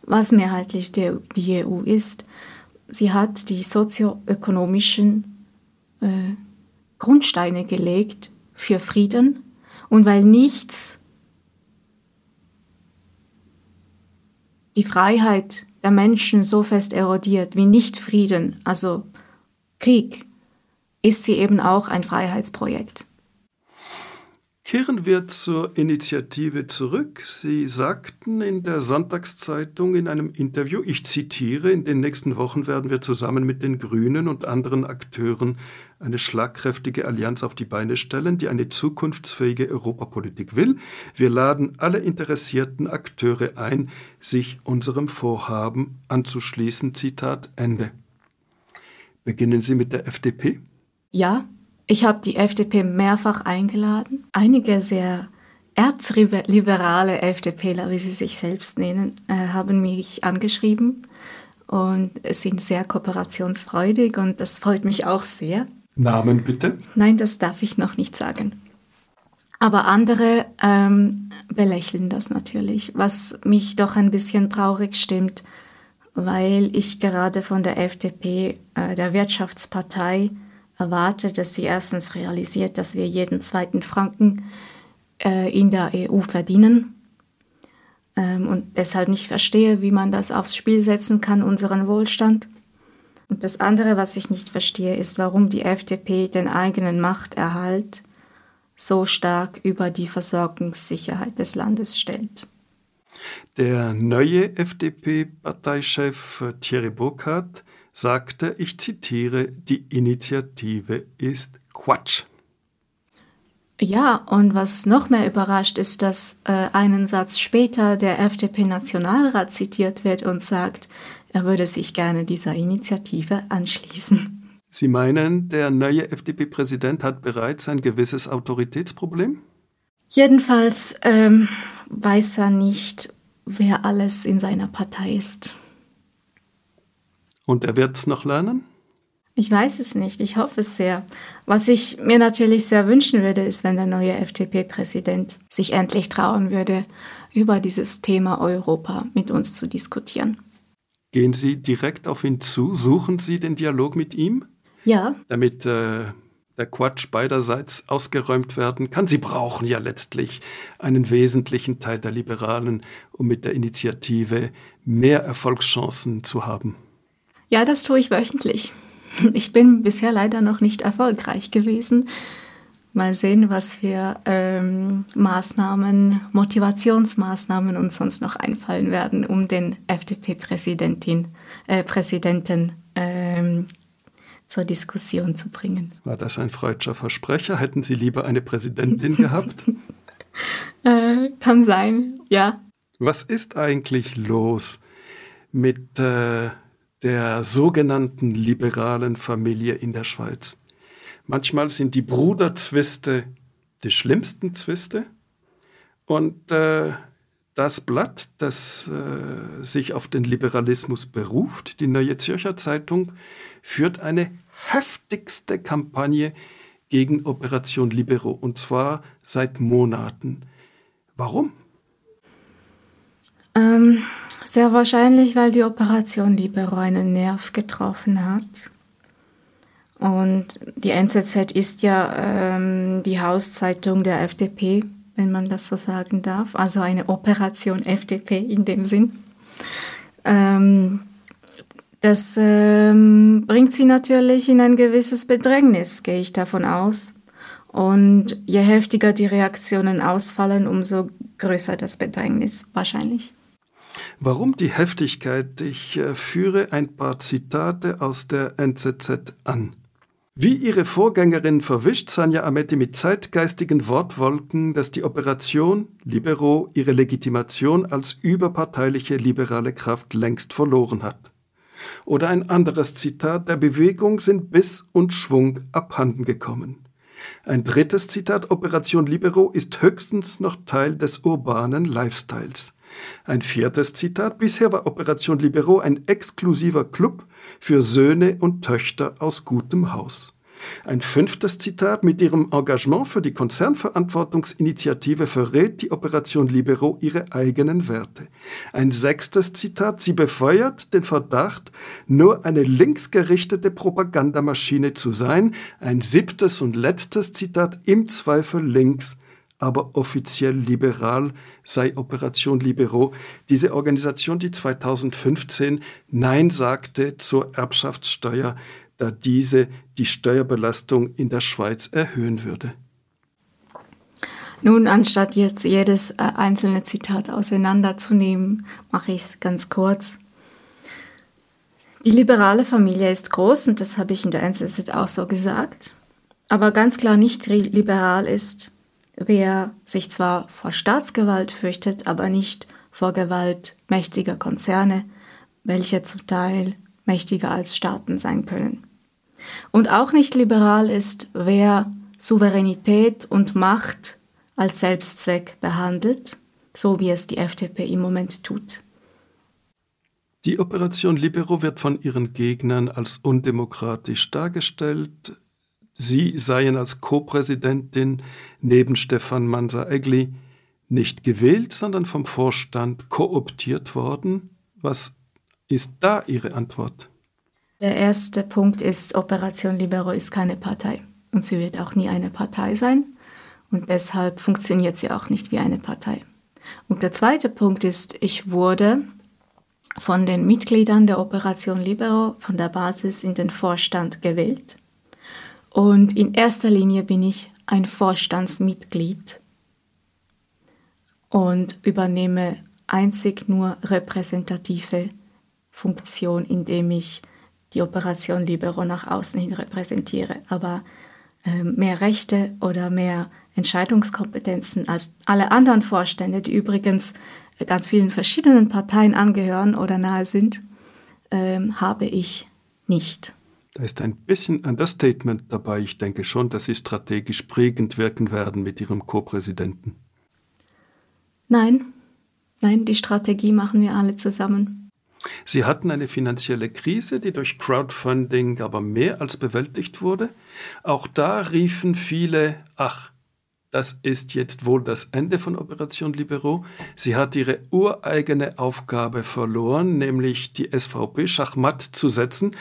was mehrheitlich die, EU ist, sie hat die sozioökonomischen äh, Grundsteine gelegt für Frieden und weil nichts die Freiheit der Menschen so fest erodiert wie Nicht-Frieden, also Krieg, ist sie eben auch ein Freiheitsprojekt. Kehren wir zur Initiative zurück. Sie sagten in der Sonntagszeitung in einem Interview, ich zitiere, in den nächsten Wochen werden wir zusammen mit den Grünen und anderen Akteuren eine schlagkräftige Allianz auf die Beine stellen, die eine zukunftsfähige Europapolitik will. Wir laden alle interessierten Akteure ein, sich unserem Vorhaben anzuschließen. Zitat Ende. Beginnen Sie mit der FDP? Ja, ich habe die FDP mehrfach eingeladen. Einige sehr erzliberale FDPler, wie sie sich selbst nennen, äh, haben mich angeschrieben und sind sehr kooperationsfreudig und das freut mich auch sehr. Namen bitte? Nein, das darf ich noch nicht sagen. Aber andere ähm, belächeln das natürlich, was mich doch ein bisschen traurig stimmt, weil ich gerade von der FDP, äh, der Wirtschaftspartei, erwarte, dass sie erstens realisiert, dass wir jeden zweiten Franken äh, in der EU verdienen ähm, und deshalb nicht verstehe, wie man das aufs Spiel setzen kann, unseren Wohlstand. Und das andere, was ich nicht verstehe, ist, warum die FDP den eigenen Machterhalt so stark über die Versorgungssicherheit des Landes stellt. Der neue FDP-Parteichef Thierry Burkhardt sagte, ich zitiere, die Initiative ist Quatsch. Ja, und was noch mehr überrascht, ist, dass äh, einen Satz später der FDP-Nationalrat zitiert wird und sagt, er würde sich gerne dieser Initiative anschließen. Sie meinen, der neue FDP-Präsident hat bereits ein gewisses Autoritätsproblem? Jedenfalls ähm, weiß er nicht, wer alles in seiner Partei ist. Und er wird es noch lernen? Ich weiß es nicht, ich hoffe es sehr. Was ich mir natürlich sehr wünschen würde, ist, wenn der neue FDP-Präsident sich endlich trauen würde, über dieses Thema Europa mit uns zu diskutieren. Gehen Sie direkt auf ihn zu? Suchen Sie den Dialog mit ihm? Ja. Damit äh, der Quatsch beiderseits ausgeräumt werden kann. Sie brauchen ja letztlich einen wesentlichen Teil der Liberalen, um mit der Initiative mehr Erfolgschancen zu haben. Ja, das tue ich wöchentlich. *laughs* Ich bin bisher leider noch nicht erfolgreich gewesen. Mal sehen, was für ähm, Maßnahmen, Motivationsmaßnahmen uns sonst noch einfallen werden, um den FDP-Präsidentin, äh, Präsidenten ähm, zur Diskussion zu bringen. War das ein freudscher Versprecher? Hätten Sie lieber eine Präsidentin gehabt? *laughs* äh, kann sein, ja. Was ist eigentlich los mit äh, der sogenannten liberalen Familie in der Schweiz. Manchmal sind die Bruderzwiste die schlimmsten Zwiste und äh, das Blatt, das äh, sich auf den Liberalismus beruft, die Neue Zürcher Zeitung, führt eine heftigste Kampagne gegen Operation Libero und zwar seit Monaten. Warum? Ähm, sehr wahrscheinlich, weil die Operation Libero einen Nerv getroffen hat. Und die NZZ ist ja ähm, die Hauszeitung der FDP, wenn man das so sagen darf. Also eine Operation FDP in dem Sinn. Ähm, das ähm, bringt sie natürlich in ein gewisses Bedrängnis, gehe ich davon aus. Und je heftiger die Reaktionen ausfallen, umso größer das Bedrängnis wahrscheinlich. Warum die Heftigkeit? Ich äh, führe ein paar Zitate aus der NZZ an. Wie ihre Vorgängerin verwischt Sanja Ametti mit zeitgeistigen Wortwolken, dass die Operation Libero ihre Legitimation als überparteiliche liberale Kraft längst verloren hat. Oder ein anderes Zitat, der Bewegung sind Biss und Schwung abhanden gekommen. Ein drittes Zitat, Operation Libero ist höchstens noch Teil des urbanen Lifestyles. Ein viertes Zitat, bisher war Operation Libero ein exklusiver Club für Söhne und Töchter aus gutem Haus. Ein fünftes Zitat, mit ihrem Engagement für die Konzernverantwortungsinitiative verrät die Operation Libero ihre eigenen Werte. Ein sechstes Zitat, sie befeuert den Verdacht, nur eine linksgerichtete Propagandamaschine zu sein. Ein siebtes und letztes Zitat, im Zweifel links, aber offiziell liberal sei Operation Libero, diese Organisation, die 2015 Nein sagte zur Erbschaftssteuer, da diese die Steuerbelastung in der Schweiz erhöhen würde. Nun, anstatt jetzt jedes äh, einzelne Zitat auseinanderzunehmen, mache ich es ganz kurz. Die liberale Familie ist groß und das habe ich in der NZZ auch so gesagt. Aber ganz klar nicht liberal ist, wer sich zwar vor Staatsgewalt fürchtet, aber nicht vor Gewalt mächtiger Konzerne, welche zum Teil mächtiger als Staaten sein können. Und auch nicht liberal ist, wer Souveränität und Macht als Selbstzweck behandelt, so wie es die FDP im Moment tut. Die Operation Libero wird von ihren Gegnern als undemokratisch dargestellt. Sie seien als Co-Präsidentin neben Stefan Mansa-Egli nicht gewählt, sondern vom Vorstand kooptiert worden. Was ist da Ihre Antwort? Der erste Punkt ist, Operation Libero ist keine Partei und sie wird auch nie eine Partei sein und deshalb funktioniert sie auch nicht wie eine Partei. Und der zweite Punkt ist, ich wurde von den Mitgliedern der Operation Libero von der Basis in den Vorstand gewählt. Und in erster Linie bin ich ein Vorstandsmitglied und übernehme einzig nur repräsentative Funktion, indem ich die Operation Libero nach außen hin repräsentiere. Aber äh, mehr Rechte oder mehr Entscheidungskompetenzen als alle anderen Vorstände, die übrigens ganz vielen verschiedenen Parteien angehören oder nahe sind, äh, habe ich nicht. Da ist ein bisschen Understatement dabei. Ich denke schon, dass Sie strategisch prägend wirken werden mit Ihrem Co-Präsidenten. Nein, nein, die Strategie machen wir alle zusammen. Sie hatten eine finanzielle Krise, die durch Crowdfunding aber mehr als bewältigt wurde. Auch da riefen viele, ach, das ist jetzt wohl das Ende von Operation Libero. Sie hat ihre ureigene Aufgabe verloren, nämlich die SVP schachmatt zu setzen,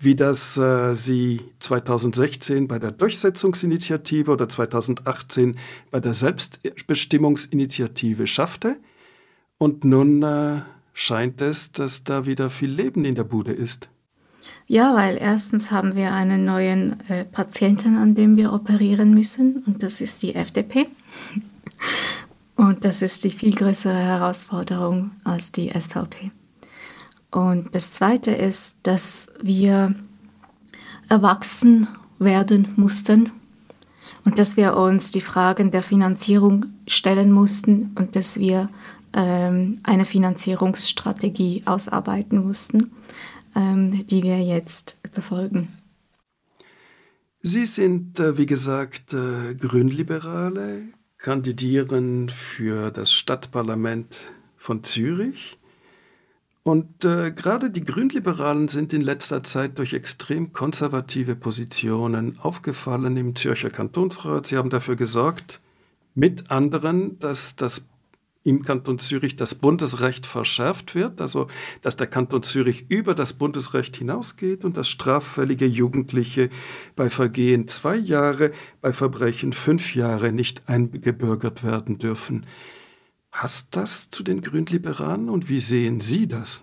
wie das äh, sie 2016 bei der Durchsetzungsinitiative oder 2018 bei der Selbstbestimmungsinitiative schaffte. Und nun äh, scheint es, dass da wieder viel Leben in der Bude ist. Ja, weil erstens haben wir einen neuen äh, Patienten, an dem wir operieren müssen, und das ist die FDP. *laughs* und das ist die viel größere Herausforderung als die SVP. Und das Zweite ist, dass wir erwachsen werden mussten und dass wir uns die Fragen der Finanzierung stellen mussten und dass wir ähm, eine Finanzierungsstrategie ausarbeiten mussten, ähm, die wir jetzt befolgen. Sie sind, äh, wie gesagt, äh, Grünliberale, kandidieren für das Stadtparlament von Zürich. Und äh, gerade die Grünliberalen sind in letzter Zeit durch extrem konservative Positionen aufgefallen im Zürcher Kantonsrat. Sie haben dafür gesorgt, mit anderen, dass das im Kanton Zürich das Bundesrecht verschärft wird, also dass der Kanton Zürich über das Bundesrecht hinausgeht und dass straffällige Jugendliche bei Vergehen zwei Jahre, bei Verbrechen fünf Jahre nicht eingebürgert werden dürfen. Passt das zu den Grünliberalen und wie sehen Sie das?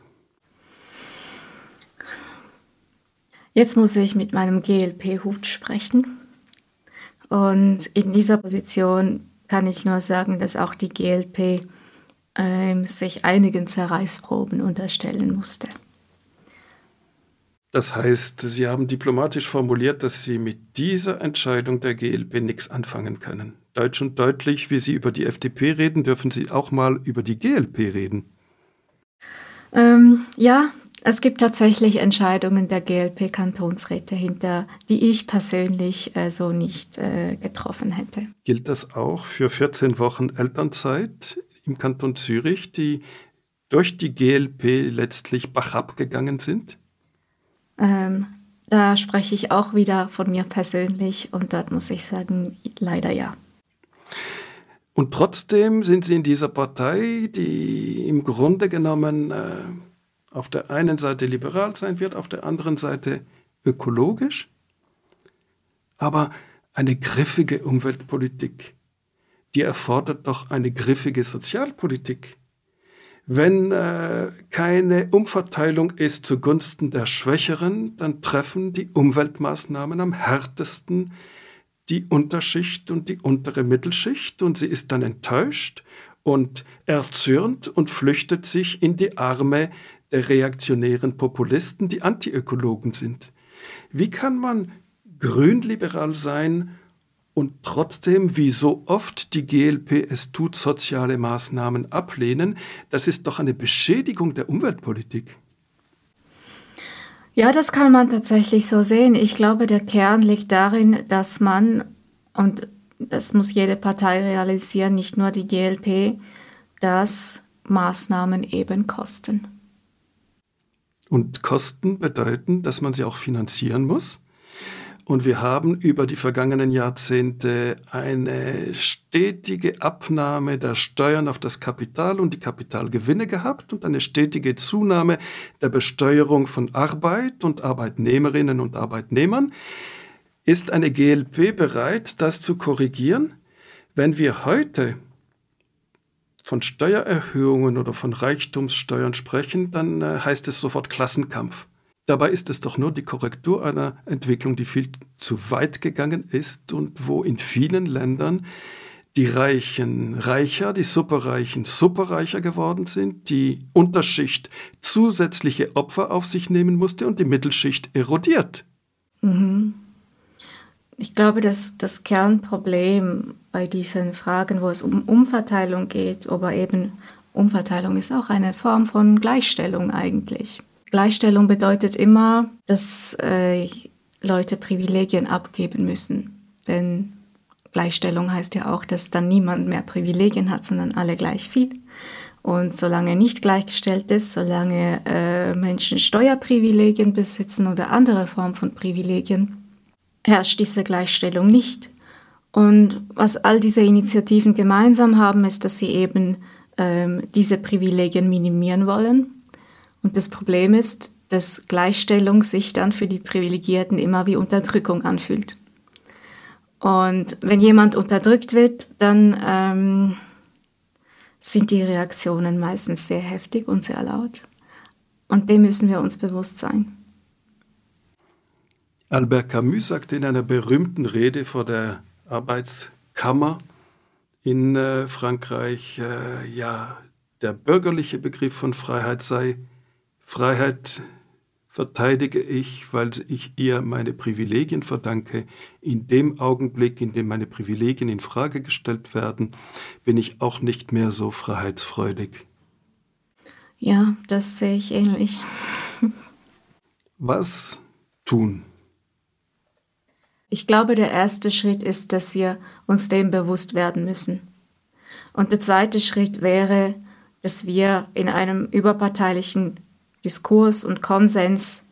Jetzt muss ich mit meinem GLP-Hut sprechen. Und in dieser Position kann ich nur sagen, dass auch die GLP ähm, sich einigen Zerreißproben unterstellen musste. Das heißt, Sie haben diplomatisch formuliert, dass Sie mit dieser Entscheidung der GLP nichts anfangen können. Deutsch und deutlich, wie Sie über die FDP reden, dürfen Sie auch mal über die GLP reden. Ähm, ja, es gibt tatsächlich Entscheidungen der GLP-Kantonsräte hinter, die ich persönlich äh, so nicht äh, getroffen hätte. Gilt das auch für 14 Wochen Elternzeit im Kanton Zürich, die durch die GLP letztlich bachab gegangen sind? Ähm, da spreche ich auch wieder von mir persönlich und dort muss ich sagen, leider ja. Und trotzdem sind Sie in dieser Partei, die im Grunde genommen äh, auf der einen Seite liberal sein wird, auf der anderen Seite ökologisch, aber eine griffige Umweltpolitik, die erfordert doch eine griffige Sozialpolitik. Wenn äh, keine Umverteilung ist zugunsten der Schwächeren, dann treffen die Umweltmaßnahmen am härtesten die Unterschicht und die untere Mittelschicht und sie ist dann enttäuscht und erzürnt und flüchtet sich in die Arme der reaktionären Populisten, die Antiökologen sind. Wie kann man grünliberal sein und trotzdem, wie so oft die GLP es tut, soziale Maßnahmen ablehnen? Das ist doch eine Beschädigung der Umweltpolitik. Ja, das kann man tatsächlich so sehen. Ich glaube, der Kern liegt darin, dass man, und das muss jede Partei realisieren, nicht nur die GLP, dass Maßnahmen eben kosten. Und Kosten bedeuten, dass man sie auch finanzieren muss. Und wir haben über die vergangenen Jahrzehnte eine stetige Abnahme der Steuern auf das Kapital und die Kapitalgewinne gehabt und eine stetige Zunahme der Besteuerung von Arbeit und Arbeitnehmerinnen und Arbeitnehmern. Ist eine GLP bereit, das zu korrigieren? Wenn wir heute von Steuererhöhungen oder von Reichtumssteuern sprechen, dann äh, heißt es sofort Klassenkampf. Dabei ist es doch nur die Korrektur einer Entwicklung, die viel zu weit gegangen ist und wo in vielen Ländern die Reichen reicher, die Superreichen superreicher geworden sind, die Unterschicht zusätzliche Opfer auf sich nehmen musste und die Mittelschicht erodiert. Mhm. Ich glaube, dass das Kernproblem bei diesen Fragen, wo es um Umverteilung geht, aber eben Umverteilung ist auch eine Form von Gleichstellung eigentlich. Gleichstellung bedeutet immer, dass äh, Leute Privilegien abgeben müssen. Denn Gleichstellung heißt ja auch, dass dann niemand mehr Privilegien hat, sondern alle gleich viel. Und solange nicht gleichgestellt ist, solange äh, Menschen Steuerprivilegien besitzen oder andere Formen von Privilegien, herrscht diese Gleichstellung nicht. Und was all diese Initiativen gemeinsam haben, ist, dass sie eben ähm, diese Privilegien minimieren wollen. Und das Problem ist, dass Gleichstellung sich dann für die Privilegierten immer wie Unterdrückung anfühlt. Und wenn jemand unterdrückt wird, dann ähm, sind die Reaktionen meistens sehr heftig und sehr laut. Und dem müssen wir uns bewusst sein. Albert Camus sagte in einer berühmten Rede vor der Arbeitskammer in äh, Frankreich, äh, ja, der bürgerliche Begriff von Freiheit sei, Freiheit verteidige ich, weil ich ihr meine Privilegien verdanke. In dem Augenblick, in dem meine Privilegien in Frage gestellt werden, bin ich auch nicht mehr so freiheitsfreudig. Ja, das sehe ich ähnlich. Was tun? Ich glaube, der erste Schritt ist, dass wir uns dem bewusst werden müssen. Und der zweite Schritt wäre, dass wir in einem überparteilichen Diskurs und Konsens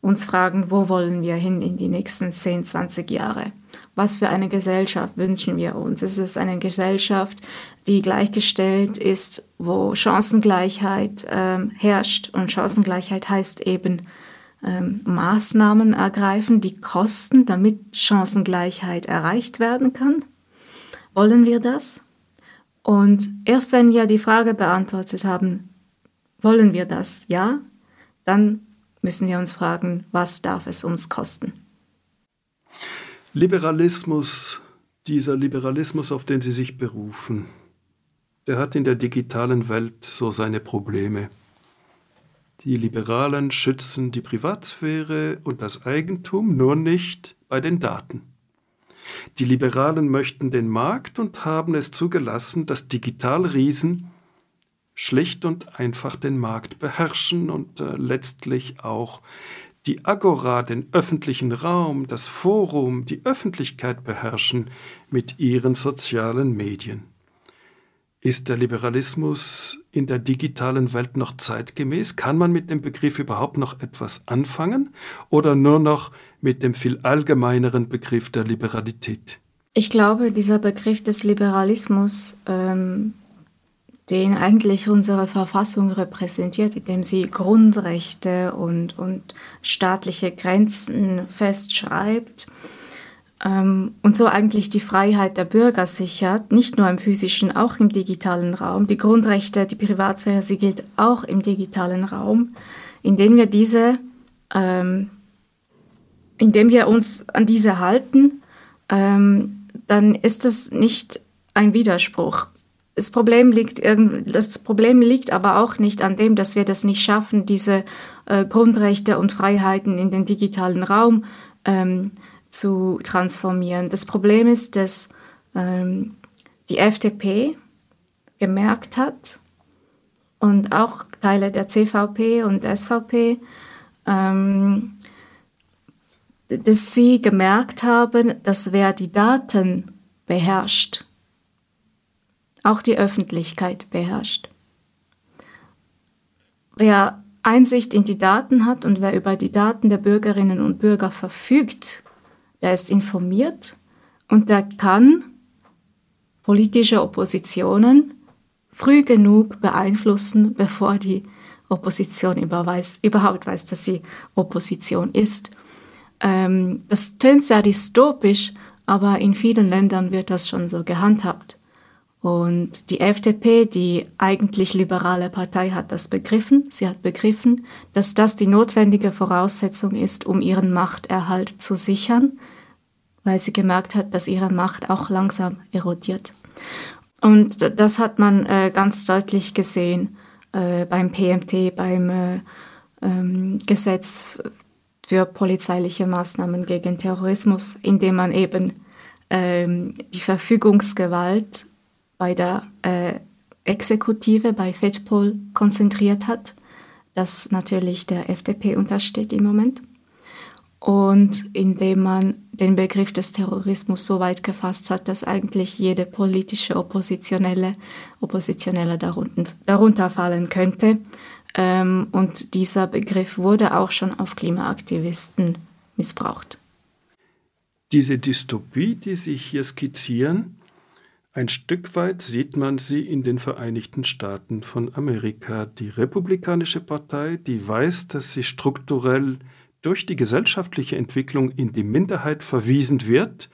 uns fragen, wo wollen wir hin in die nächsten 10, 20 Jahre? Was für eine Gesellschaft wünschen wir uns? Ist es eine Gesellschaft, die gleichgestellt ist, wo Chancengleichheit ähm, herrscht? Und Chancengleichheit heißt eben, ähm, Maßnahmen ergreifen, die kosten, damit Chancengleichheit erreicht werden kann? Wollen wir das? Und erst wenn wir die Frage beantwortet haben, wollen wir das? Ja, dann müssen wir uns fragen, was darf es uns kosten? Liberalismus, dieser Liberalismus, auf den Sie sich berufen, der hat in der digitalen Welt so seine Probleme. Die Liberalen schützen die Privatsphäre und das Eigentum, nur nicht bei den Daten. Die Liberalen möchten den Markt und haben es zugelassen, dass Digitalriesen schlicht und einfach den Markt beherrschen und äh, letztlich auch die Agora, den öffentlichen Raum, das Forum, die Öffentlichkeit beherrschen mit ihren sozialen Medien. Ist der Liberalismus in der digitalen Welt noch zeitgemäß? Kann man mit dem Begriff überhaupt noch etwas anfangen oder nur noch mit dem viel allgemeineren Begriff der Liberalität? Ich glaube, dieser Begriff des Liberalismus, ähm, den eigentlich unsere Verfassung repräsentiert, indem sie Grundrechte und, und staatliche Grenzen festschreibt, und so eigentlich die Freiheit der Bürger sichert, nicht nur im physischen, auch im digitalen Raum. Die Grundrechte, die Privatsphäre, sie gilt auch im digitalen Raum, indem wir diese, ähm, indem wir uns an diese halten, ähm, dann ist es nicht ein Widerspruch. Das Problem liegt das Problem liegt aber auch nicht an dem, dass wir das nicht schaffen, diese äh, Grundrechte und Freiheiten in den digitalen Raum ähm, zu transformieren. Das Problem ist, dass ähm, die FDP gemerkt hat und auch Teile der CVP und SVP, ähm, dass sie gemerkt haben, dass wer die Daten beherrscht, auch die Öffentlichkeit beherrscht. Wer Einsicht in die Daten hat und wer über die Daten der Bürgerinnen und Bürger verfügt, der ist informiert und der kann politische Oppositionen früh genug beeinflussen, bevor die Opposition überhaupt weiß, dass sie Opposition ist. Ähm, das tönt sehr dystopisch, aber in vielen Ländern wird das schon so gehandhabt. Und die FDP, die eigentlich liberale Partei, hat das begriffen. Sie hat begriffen, dass das die notwendige Voraussetzung ist, um ihren Machterhalt zu sichern, weil sie gemerkt hat, dass ihre Macht auch langsam erodiert. Und das hat man äh, ganz deutlich gesehen äh, beim PMT, beim äh, ähm, Gesetz für polizeiliche Maßnahmen gegen Terrorismus, indem man eben ähm, die Verfügungsgewalt bei der äh, Exekutive, bei FEDPOL konzentriert hat, das natürlich der FDP untersteht im Moment. Und indem man den Begriff des Terrorismus so weit gefasst hat, dass eigentlich jede politische Oppositionelle, Oppositionelle darunter, darunter fallen könnte. Ähm, und dieser Begriff wurde auch schon auf Klimaaktivisten missbraucht. Diese Dystopie, die Sie hier skizzieren, ein Stück weit sieht man sie in den Vereinigten Staaten von Amerika. Die Republikanische Partei, die weiß, dass sie strukturell durch die gesellschaftliche Entwicklung in die Minderheit verwiesen wird,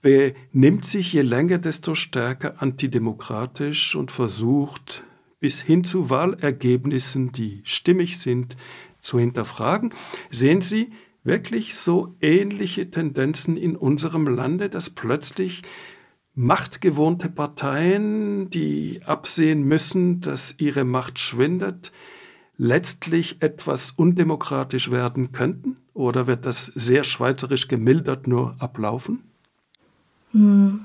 benimmt sich je länger desto stärker antidemokratisch und versucht bis hin zu Wahlergebnissen, die stimmig sind, zu hinterfragen. Sehen Sie wirklich so ähnliche Tendenzen in unserem Lande, dass plötzlich machtgewohnte Parteien, die absehen müssen, dass ihre Macht schwindet, letztlich etwas undemokratisch werden könnten? Oder wird das sehr schweizerisch gemildert nur ablaufen? Hm.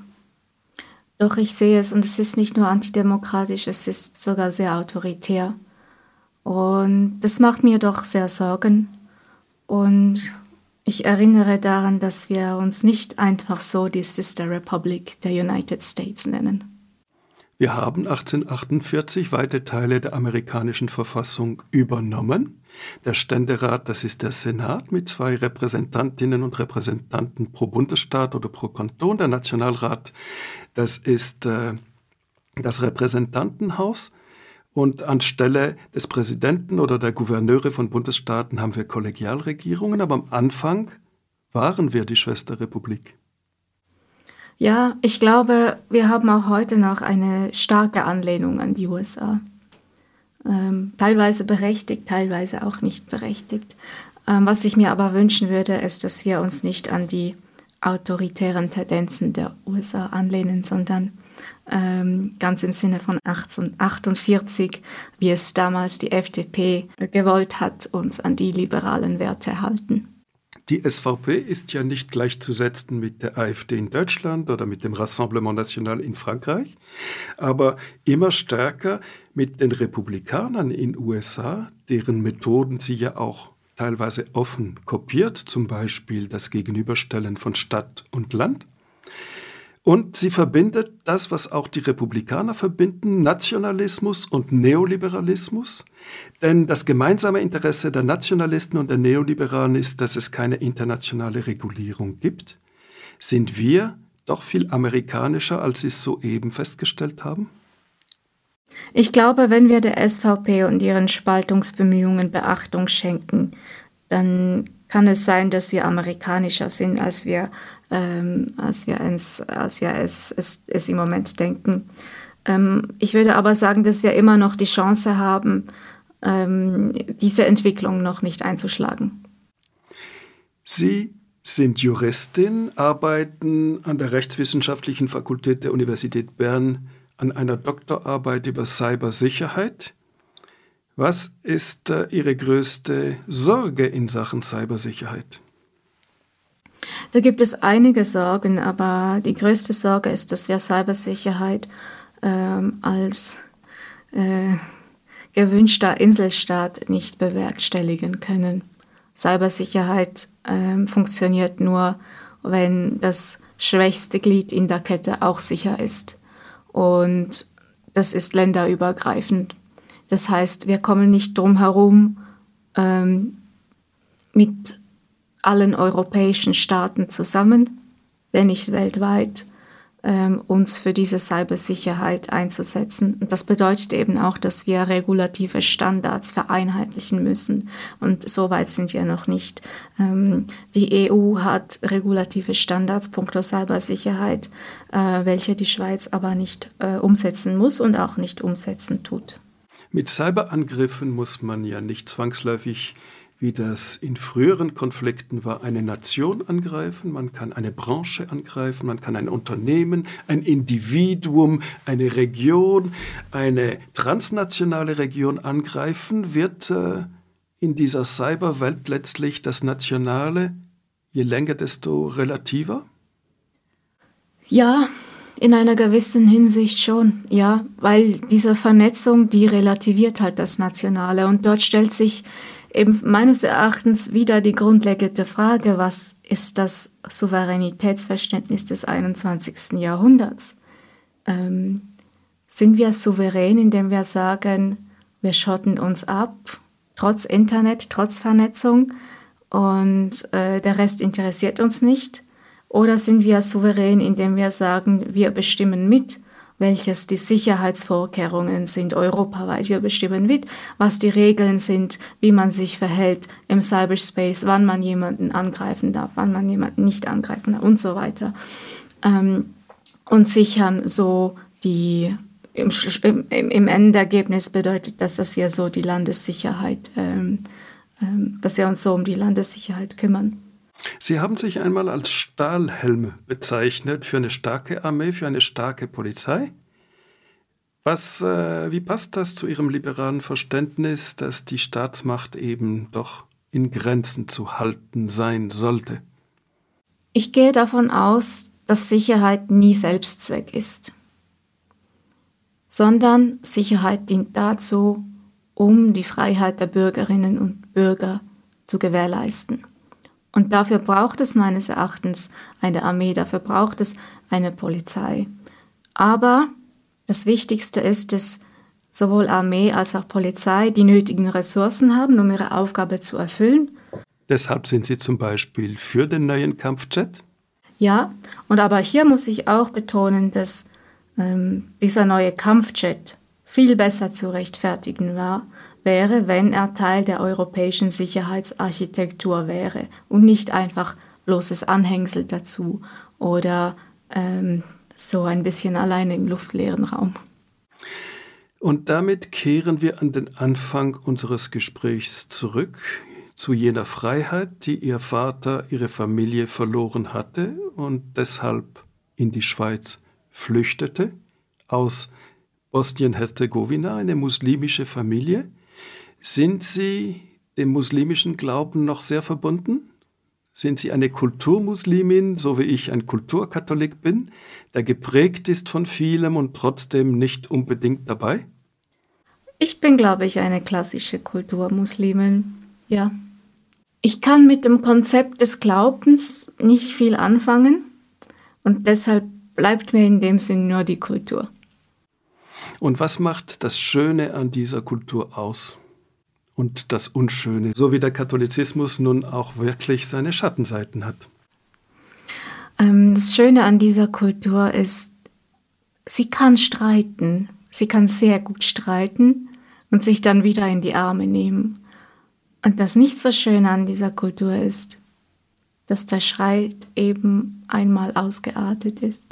Doch, ich sehe es und es ist nicht nur antidemokratisch, es ist sogar sehr autoritär. Und das macht mir doch sehr Sorgen. Und ich erinnere daran, dass wir uns nicht einfach so die Sister Republic der United States nennen. Wir haben 1848 weite Teile der amerikanischen Verfassung übernommen. Der Ständerat, das ist der Senat mit zwei Repräsentantinnen und Repräsentanten pro Bundesstaat oder pro Kanton. Der Nationalrat, das ist äh, das Repräsentantenhaus. Und anstelle des Präsidenten oder der Gouverneure von Bundesstaaten haben wir Kollegialregierungen, aber am Anfang waren wir die Schwesterrepublik. Ja, ich glaube, wir haben auch heute noch eine starke Anlehnung an die USA. Ähm, teilweise berechtigt, teilweise auch nicht berechtigt. Ähm, was ich mir aber wünschen würde, ist, dass wir uns nicht an die autoritären Tendenzen der USA anlehnen, sondern ganz im Sinne von 1848, wie es damals die FDP gewollt hat, uns an die liberalen Werte halten. Die SVP ist ja nicht gleichzusetzen mit der AfD in Deutschland oder mit dem Rassemblement National in Frankreich, aber immer stärker mit den Republikanern in USA, deren Methoden sie ja auch teilweise offen kopiert, zum Beispiel das Gegenüberstellen von Stadt und Land. Und sie verbindet das, was auch die Republikaner verbinden, Nationalismus und Neoliberalismus. Denn das gemeinsame Interesse der Nationalisten und der Neoliberalen ist, dass es keine internationale Regulierung gibt. Sind wir doch viel amerikanischer, als Sie es soeben festgestellt haben? Ich glaube, wenn wir der SVP und ihren Spaltungsbemühungen Beachtung schenken, dann kann es sein, dass wir amerikanischer sind, als wir, ähm, als wir, ins, als wir es, es, es, im Moment denken. Ähm, ich würde aber sagen, dass wir immer noch die Chance haben, ähm, diese Entwicklung noch nicht einzuschlagen. Sie sind Juristin, arbeiten an der Rechtswissenschaftlichen Fakultät der Universität Bern an einer Doktorarbeit über Cybersicherheit. Was ist äh, Ihre größte Sorge in Sachen Cybersicherheit? Da gibt es einige Sorgen, aber die größte Sorge ist, dass wir Cybersicherheit ähm, als äh, gewünschter Inselstaat nicht bewerkstelligen können. Cybersicherheit ähm, funktioniert nur, wenn das schwächste Glied in der Kette auch sicher ist. Und das ist länderübergreifend. Das heißt, wir kommen nicht drum herum, ähm, mit allen europäischen Staaten zusammen, wenn nicht weltweit, ähm, uns für diese Cybersicherheit einzusetzen. Und das bedeutet eben auch, dass wir regulative Standards vereinheitlichen müssen. Und so weit sind wir noch nicht. Ähm, die EU hat regulative Standards punkto Cybersicherheit, äh, welche die Schweiz aber nicht äh, umsetzen muss und auch nicht umsetzen tut. Mit Cyberangriffen muss man ja nicht zwangsläufig, wie das in früheren Konflikten war, eine Nation angreifen, man kann eine Branche angreifen, man kann ein Unternehmen, ein Individuum, eine Region, eine transnationale Region angreifen, wird äh, in dieser Cyberwelt letztlich das Nationale je länger, desto relativer? Ja, in einer gewissen Hinsicht schon, ja, weil diese Vernetzung, die relativiert halt das Nationale und dort stellt sich eben meines Erachtens wieder die grundlegende Frage, was ist das Souveränitätsverständnis des 21. Jahrhunderts? Ähm, sind wir souverän, indem wir sagen, wir schotten uns ab, trotz Internet, trotz Vernetzung und äh, der Rest interessiert uns nicht? Oder sind wir souverän, indem wir sagen, wir bestimmen mit, welches die Sicherheitsvorkehrungen sind europaweit. Wir bestimmen mit, was die Regeln sind, wie man sich verhält im Cyberspace, wann man jemanden angreifen darf, wann man jemanden nicht angreifen darf und so weiter. Ähm, und sichern so die, im, im, im Endergebnis bedeutet das, dass wir so die Landessicherheit, ähm, ähm, dass wir uns so um die Landessicherheit kümmern. Sie haben sich einmal als Stahlhelm bezeichnet für eine starke Armee, für eine starke Polizei. Was, äh, wie passt das zu Ihrem liberalen Verständnis, dass die Staatsmacht eben doch in Grenzen zu halten sein sollte? Ich gehe davon aus, dass Sicherheit nie Selbstzweck ist, sondern Sicherheit dient dazu, um die Freiheit der Bürgerinnen und Bürger zu gewährleisten. Und dafür braucht es meines Erachtens eine Armee, dafür braucht es eine Polizei. Aber das Wichtigste ist, dass sowohl Armee als auch Polizei die nötigen Ressourcen haben, um ihre Aufgabe zu erfüllen. Deshalb sind Sie zum Beispiel für den neuen Kampfjet? Ja, und aber hier muss ich auch betonen, dass ähm, dieser neue Kampfjet viel besser zu rechtfertigen war, wäre, wenn er Teil der europäischen Sicherheitsarchitektur wäre und nicht einfach bloßes Anhängsel dazu oder ähm, so ein bisschen alleine im luftleeren Raum. Und damit kehren wir an den Anfang unseres Gesprächs zurück, zu jener Freiheit, die Ihr Vater, Ihre Familie verloren hatte und deshalb in die Schweiz flüchtete. aus Bosnien-Herzegowina, eine muslimische Familie. Sind Sie dem muslimischen Glauben noch sehr verbunden? Sind Sie eine Kulturmuslimin, so wie ich ein Kulturkatholik bin, der geprägt ist von vielem und trotzdem nicht unbedingt dabei? Ich bin, glaube ich, eine klassische Kulturmuslimin, ja. Ich kann mit dem Konzept des Glaubens nicht viel anfangen und deshalb bleibt mir in dem Sinn nur die Kultur. Und was macht das Schöne an dieser Kultur aus? Und das Unschöne, so wie der Katholizismus nun auch wirklich seine Schattenseiten hat? Ähm, das Schöne an dieser Kultur ist, sie kann streiten. Sie kann sehr gut streiten und sich dann wieder in die Arme nehmen. Und das nicht so Schöne an dieser Kultur ist, dass der Schreit eben einmal ausgeartet ist.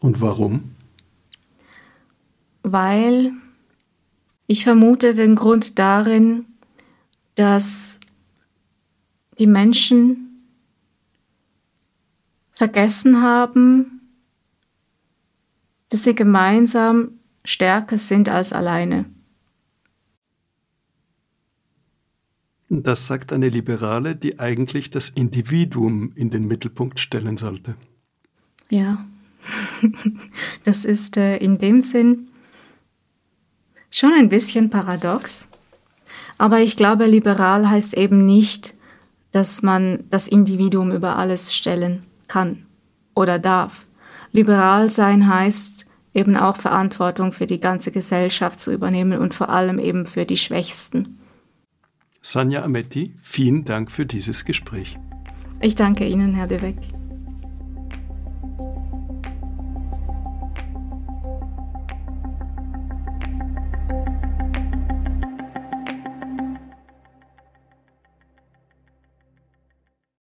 Und warum? Weil ich vermute den Grund darin, dass die Menschen vergessen haben, dass sie gemeinsam stärker sind als alleine. Das sagt eine Liberale, die eigentlich das Individuum in den Mittelpunkt stellen sollte. Ja, *laughs* das ist äh, in dem Sinn schon ein bisschen paradox. Aber ich glaube, liberal heißt eben nicht, dass man das Individuum über alles stellen kann oder darf. Liberal sein heißt eben auch Verantwortung für die ganze Gesellschaft zu übernehmen und vor allem eben für die Schwächsten. Sanja Ametti, vielen Dank für dieses Gespräch. Ich danke Ihnen, Herr De Weck.